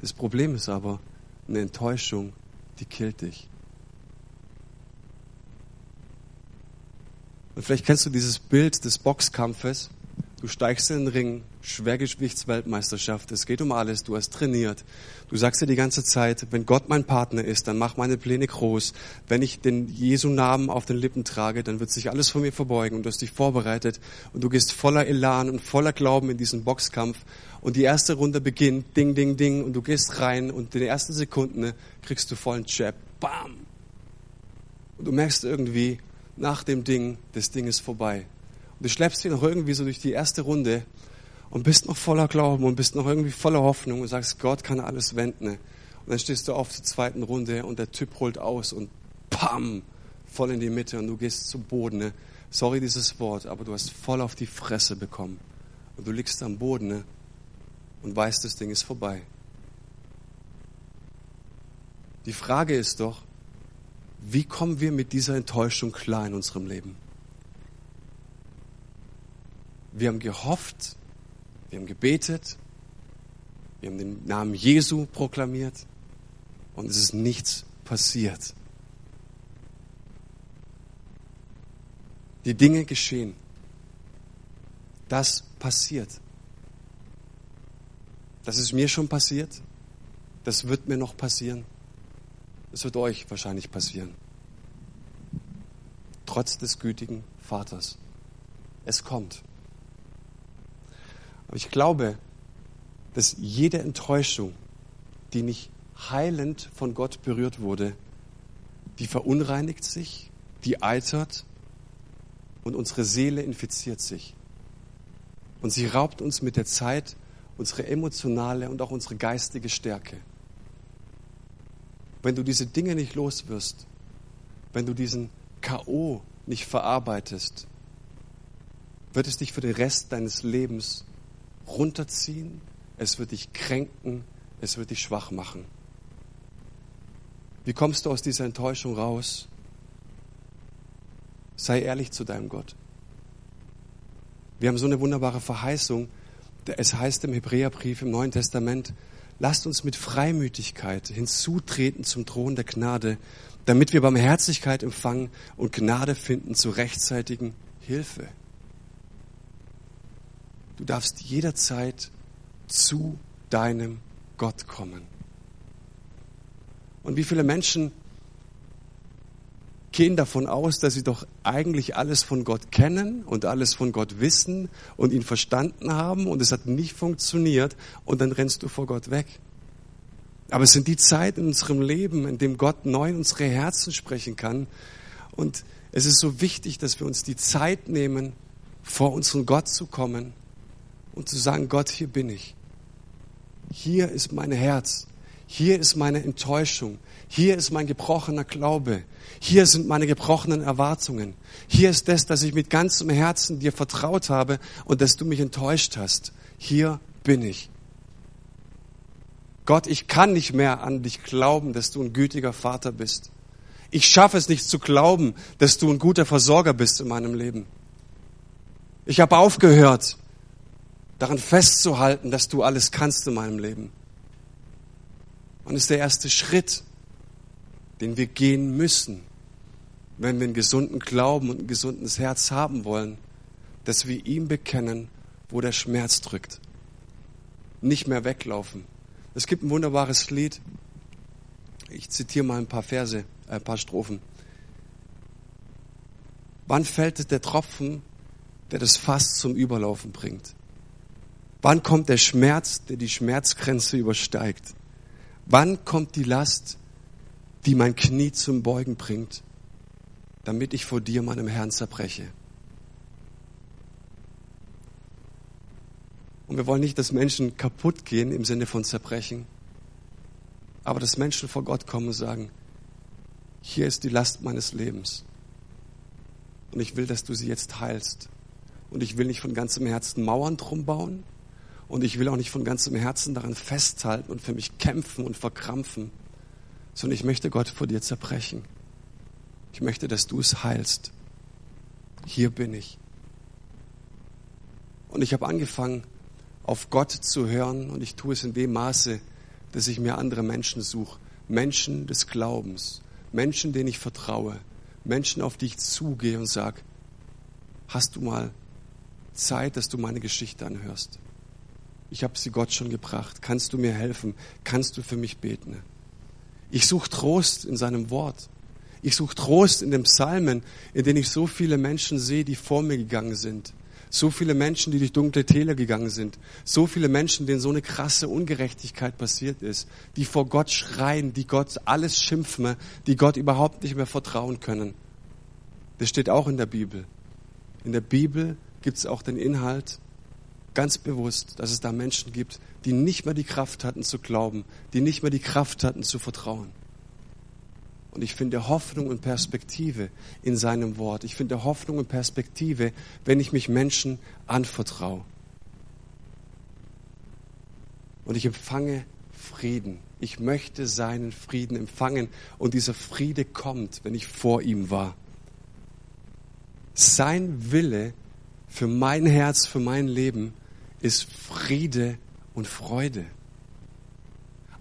Das Problem ist aber, eine Enttäuschung, die killt dich. Und vielleicht kennst du dieses Bild des Boxkampfes, Du steigst in den Ring, Schwergewichtsweltmeisterschaft, es geht um alles, du hast trainiert. Du sagst dir die ganze Zeit, wenn Gott mein Partner ist, dann mach meine Pläne groß. Wenn ich den Jesu Namen auf den Lippen trage, dann wird sich alles von mir verbeugen. Und du hast dich vorbereitet. Und du gehst voller Elan und voller Glauben in diesen Boxkampf. Und die erste Runde beginnt, ding, ding, ding. Und du gehst rein. Und in den ersten Sekunden kriegst du vollen Jab, bam. Und du merkst irgendwie, nach dem Ding, das Ding ist vorbei. Und du schleppst dich noch irgendwie so durch die erste Runde und bist noch voller Glauben und bist noch irgendwie voller Hoffnung und sagst, Gott kann alles wenden. Und dann stehst du auf zur zweiten Runde und der Typ holt aus und pam, voll in die Mitte und du gehst zu Boden. Sorry dieses Wort, aber du hast voll auf die Fresse bekommen. Und du liegst am Boden und weißt, das Ding ist vorbei. Die Frage ist doch, wie kommen wir mit dieser Enttäuschung klar in unserem Leben? Wir haben gehofft, wir haben gebetet, wir haben den Namen Jesu proklamiert und es ist nichts passiert. Die Dinge geschehen. Das passiert. Das ist mir schon passiert. Das wird mir noch passieren. Es wird euch wahrscheinlich passieren. Trotz des gütigen Vaters. Es kommt. Aber ich glaube, dass jede Enttäuschung, die nicht heilend von Gott berührt wurde, die verunreinigt sich, die eitert und unsere Seele infiziert sich. Und sie raubt uns mit der Zeit unsere emotionale und auch unsere geistige Stärke. Wenn du diese Dinge nicht los wirst, wenn du diesen KO nicht verarbeitest, wird es dich für den Rest deines Lebens runterziehen, es wird dich kränken, es wird dich schwach machen. Wie kommst du aus dieser Enttäuschung raus? Sei ehrlich zu deinem Gott. Wir haben so eine wunderbare Verheißung. Es heißt im Hebräerbrief im Neuen Testament, lasst uns mit Freimütigkeit hinzutreten zum Thron der Gnade, damit wir Barmherzigkeit empfangen und Gnade finden zur rechtzeitigen Hilfe. Du darfst jederzeit zu deinem Gott kommen. Und wie viele Menschen gehen davon aus, dass sie doch eigentlich alles von Gott kennen und alles von Gott wissen und ihn verstanden haben und es hat nicht funktioniert und dann rennst du vor Gott weg. Aber es sind die Zeiten in unserem Leben, in dem Gott neu in unsere Herzen sprechen kann. Und es ist so wichtig, dass wir uns die Zeit nehmen, vor unseren Gott zu kommen und zu sagen, Gott, hier bin ich. Hier ist mein Herz. Hier ist meine Enttäuschung. Hier ist mein gebrochener Glaube. Hier sind meine gebrochenen Erwartungen. Hier ist das, dass ich mit ganzem Herzen dir vertraut habe und dass du mich enttäuscht hast. Hier bin ich. Gott, ich kann nicht mehr an dich glauben, dass du ein gütiger Vater bist. Ich schaffe es nicht zu glauben, dass du ein guter Versorger bist in meinem Leben. Ich habe aufgehört, daran festzuhalten, dass du alles kannst in meinem Leben. Und ist der erste Schritt, den wir gehen müssen, wenn wir einen gesunden Glauben und ein gesundes Herz haben wollen, dass wir ihm bekennen, wo der Schmerz drückt. Nicht mehr weglaufen. Es gibt ein wunderbares Lied. Ich zitiere mal ein paar Verse, ein paar Strophen. Wann fällt der Tropfen, der das Fass zum Überlaufen bringt? Wann kommt der Schmerz, der die Schmerzgrenze übersteigt? Wann kommt die Last, die mein Knie zum Beugen bringt, damit ich vor dir, meinem Herrn, zerbreche? Und wir wollen nicht, dass Menschen kaputt gehen im Sinne von zerbrechen, aber dass Menschen vor Gott kommen und sagen, hier ist die Last meines Lebens. Und ich will, dass du sie jetzt heilst. Und ich will nicht von ganzem Herzen Mauern drum bauen, und ich will auch nicht von ganzem Herzen daran festhalten und für mich kämpfen und verkrampfen, sondern ich möchte Gott vor dir zerbrechen. Ich möchte, dass du es heilst. Hier bin ich. Und ich habe angefangen, auf Gott zu hören und ich tue es in dem Maße, dass ich mir andere Menschen suche. Menschen des Glaubens. Menschen, denen ich vertraue. Menschen, auf die ich zugehe und sage, hast du mal Zeit, dass du meine Geschichte anhörst? Ich habe sie Gott schon gebracht. Kannst du mir helfen? Kannst du für mich beten? Ich suche Trost in seinem Wort. Ich suche Trost in den Psalmen, in denen ich so viele Menschen sehe, die vor mir gegangen sind. So viele Menschen, die durch dunkle Täler gegangen sind. So viele Menschen, denen so eine krasse Ungerechtigkeit passiert ist. Die vor Gott schreien, die Gott alles schimpfen, die Gott überhaupt nicht mehr vertrauen können. Das steht auch in der Bibel. In der Bibel gibt es auch den Inhalt, ganz bewusst, dass es da Menschen gibt, die nicht mehr die Kraft hatten zu glauben, die nicht mehr die Kraft hatten zu vertrauen. Und ich finde Hoffnung und Perspektive in seinem Wort. Ich finde Hoffnung und Perspektive, wenn ich mich Menschen anvertraue. Und ich empfange Frieden. Ich möchte seinen Frieden empfangen. Und dieser Friede kommt, wenn ich vor ihm war. Sein Wille für mein Herz, für mein Leben ist Friede und Freude.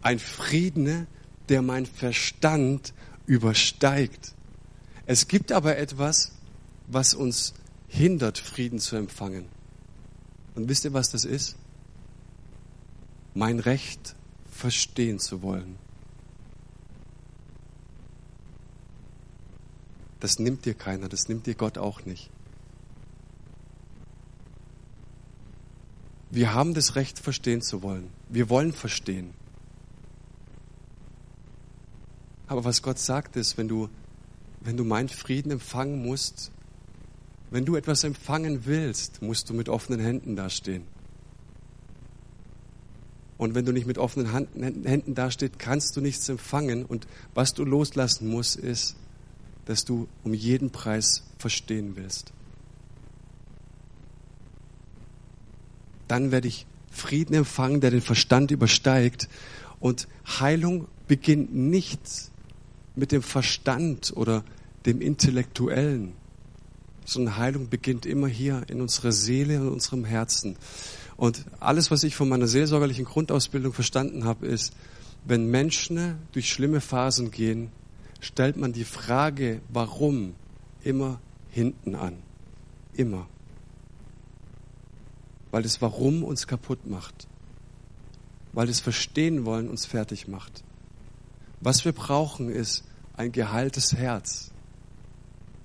Ein Frieden, der mein Verstand übersteigt. Es gibt aber etwas, was uns hindert, Frieden zu empfangen. Und wisst ihr, was das ist? Mein Recht verstehen zu wollen. Das nimmt dir keiner, das nimmt dir Gott auch nicht. Wir haben das Recht, verstehen zu wollen. Wir wollen verstehen. Aber was Gott sagt ist, wenn du, wenn du meinen Frieden empfangen musst, wenn du etwas empfangen willst, musst du mit offenen Händen dastehen. Und wenn du nicht mit offenen Händen dastehst, kannst du nichts empfangen. Und was du loslassen musst, ist, dass du um jeden Preis verstehen willst. Dann werde ich Frieden empfangen, der den Verstand übersteigt. Und Heilung beginnt nicht mit dem Verstand oder dem Intellektuellen, sondern Heilung beginnt immer hier in unserer Seele und unserem Herzen. Und alles, was ich von meiner seelsorgerlichen Grundausbildung verstanden habe, ist, wenn Menschen durch schlimme Phasen gehen, stellt man die Frage, warum, immer hinten an. Immer. Weil das Warum uns kaputt macht. Weil das Verstehen wollen uns fertig macht. Was wir brauchen, ist ein geheiltes Herz.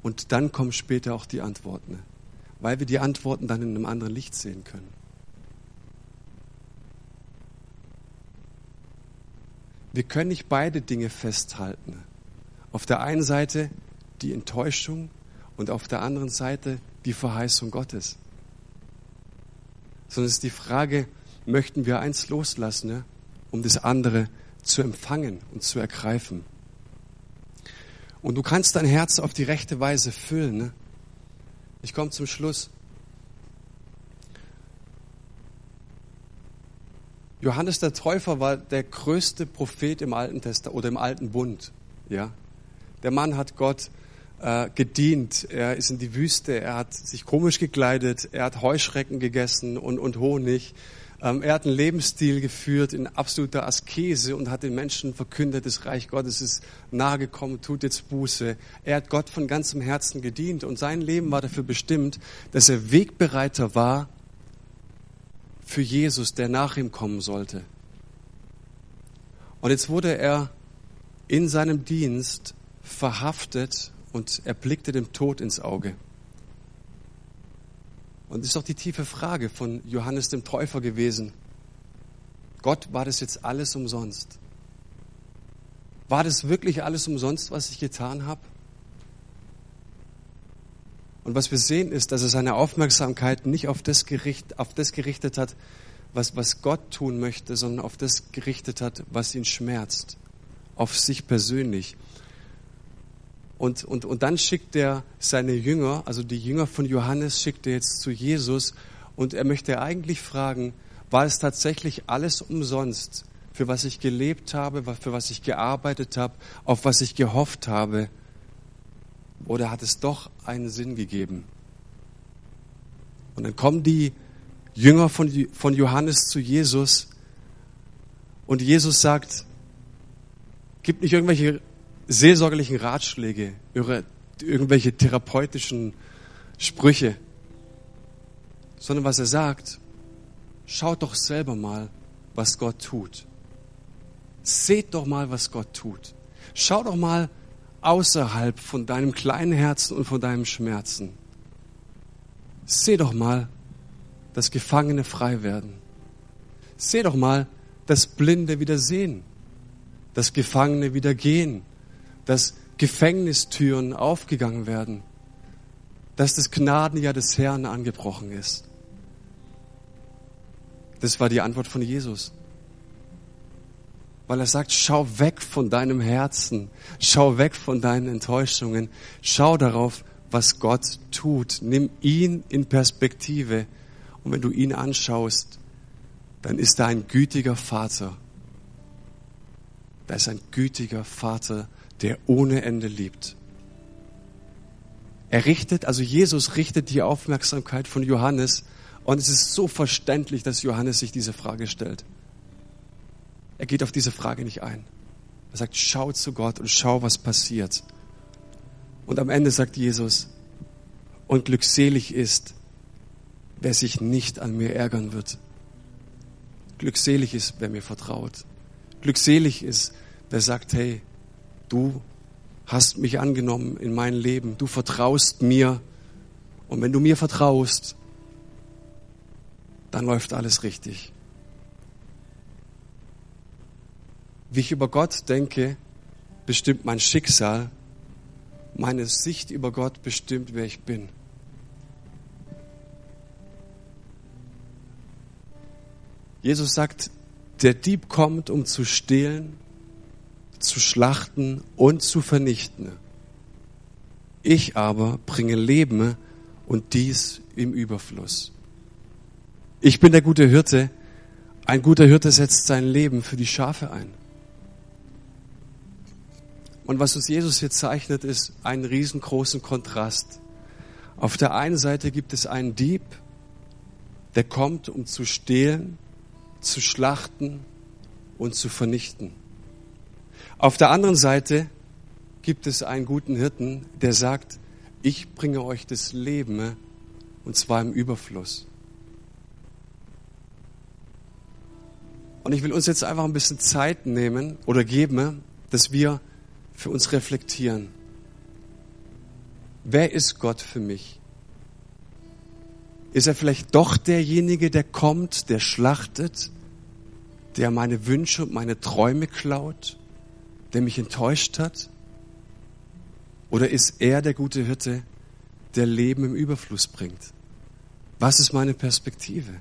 Und dann kommen später auch die Antworten, weil wir die Antworten dann in einem anderen Licht sehen können. Wir können nicht beide Dinge festhalten. Auf der einen Seite die Enttäuschung und auf der anderen Seite die Verheißung Gottes. Sondern es ist die Frage, möchten wir eins loslassen, ne, um das andere zu empfangen und zu ergreifen. Und du kannst dein Herz auf die rechte Weise füllen. Ne? Ich komme zum Schluss. Johannes der Täufer war der größte Prophet im Alten Testament oder im Alten Bund. Ja, der Mann hat Gott äh, gedient. Er ist in die Wüste. Er hat sich komisch gekleidet. Er hat Heuschrecken gegessen und, und Honig. Ähm, er hat einen Lebensstil geführt in absoluter Askese und hat den Menschen verkündet, das Reich Gottes ist nahegekommen, tut jetzt Buße. Er hat Gott von ganzem Herzen gedient und sein Leben war dafür bestimmt, dass er Wegbereiter war für Jesus, der nach ihm kommen sollte. Und jetzt wurde er in seinem Dienst verhaftet und er blickte dem Tod ins Auge. Und das ist doch die tiefe Frage von Johannes dem Täufer gewesen. Gott, war das jetzt alles umsonst? War das wirklich alles umsonst, was ich getan habe? Und was wir sehen ist, dass er seine Aufmerksamkeit nicht auf das, gericht, auf das gerichtet hat, was, was Gott tun möchte, sondern auf das gerichtet hat, was ihn schmerzt. Auf sich persönlich. Und, und, und dann schickt er seine Jünger, also die Jünger von Johannes, schickt er jetzt zu Jesus und er möchte eigentlich fragen, war es tatsächlich alles umsonst, für was ich gelebt habe, für was ich gearbeitet habe, auf was ich gehofft habe? Oder hat es doch einen Sinn gegeben? Und dann kommen die Jünger von, von Johannes zu Jesus und Jesus sagt, gibt nicht irgendwelche seelsorgerlichen Ratschläge, irgendwelche therapeutischen Sprüche, sondern was er sagt, schaut doch selber mal, was Gott tut. Seht doch mal, was Gott tut. Schau doch mal außerhalb von deinem kleinen Herzen und von deinem Schmerzen. Seh doch mal, dass Gefangene frei werden. Seh doch mal, dass Blinde wieder sehen, dass Gefangene wieder gehen, dass Gefängnistüren aufgegangen werden, dass das Gnadenjahr des Herrn angebrochen ist. Das war die Antwort von Jesus. Weil er sagt, schau weg von deinem Herzen, schau weg von deinen Enttäuschungen, schau darauf, was Gott tut. Nimm ihn in Perspektive. Und wenn du ihn anschaust, dann ist er ein gütiger Vater. Da ist ein gütiger Vater, der ohne Ende liebt. Er richtet, also Jesus richtet die Aufmerksamkeit von Johannes und es ist so verständlich, dass Johannes sich diese Frage stellt. Er geht auf diese Frage nicht ein. Er sagt, schau zu Gott und schau, was passiert. Und am Ende sagt Jesus, Und glückselig ist, wer sich nicht an mir ärgern wird. Glückselig ist, wer mir vertraut. Glückselig ist, wer sagt, hey, du hast mich angenommen in mein Leben, du vertraust mir. Und wenn du mir vertraust, dann läuft alles richtig. Wie ich über Gott denke, bestimmt mein Schicksal. Meine Sicht über Gott bestimmt, wer ich bin. Jesus sagt, der Dieb kommt, um zu stehlen, zu schlachten und zu vernichten. Ich aber bringe Leben und dies im Überfluss. Ich bin der gute Hirte. Ein guter Hirte setzt sein Leben für die Schafe ein. Und was uns Jesus hier zeichnet, ist einen riesengroßen Kontrast. Auf der einen Seite gibt es einen Dieb, der kommt, um zu stehlen, zu schlachten und zu vernichten. Auf der anderen Seite gibt es einen guten Hirten, der sagt, ich bringe euch das Leben und zwar im Überfluss. Und ich will uns jetzt einfach ein bisschen Zeit nehmen oder geben, dass wir für uns reflektieren. Wer ist Gott für mich? Ist er vielleicht doch derjenige, der kommt, der schlachtet, der meine Wünsche und meine Träume klaut, der mich enttäuscht hat? Oder ist er der gute Hirte, der Leben im Überfluss bringt? Was ist meine Perspektive?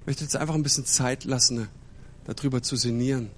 Ich möchte jetzt einfach ein bisschen Zeit lassen, darüber zu sinnieren.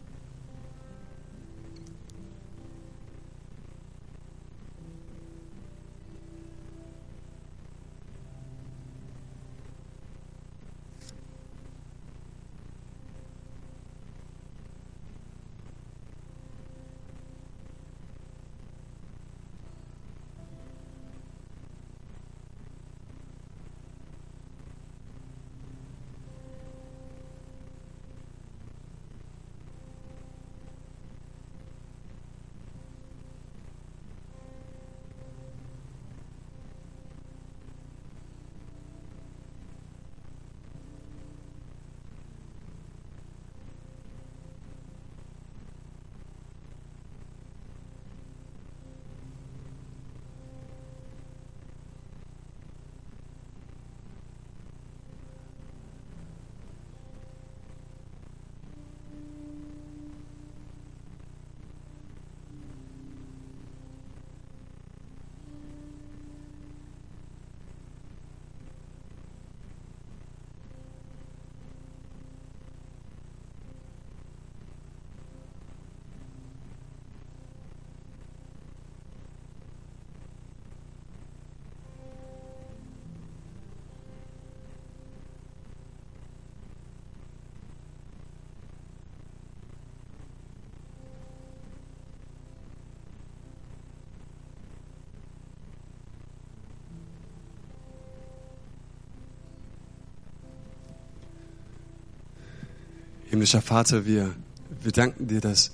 Himmlischer Vater, wir, wir danken dir, dass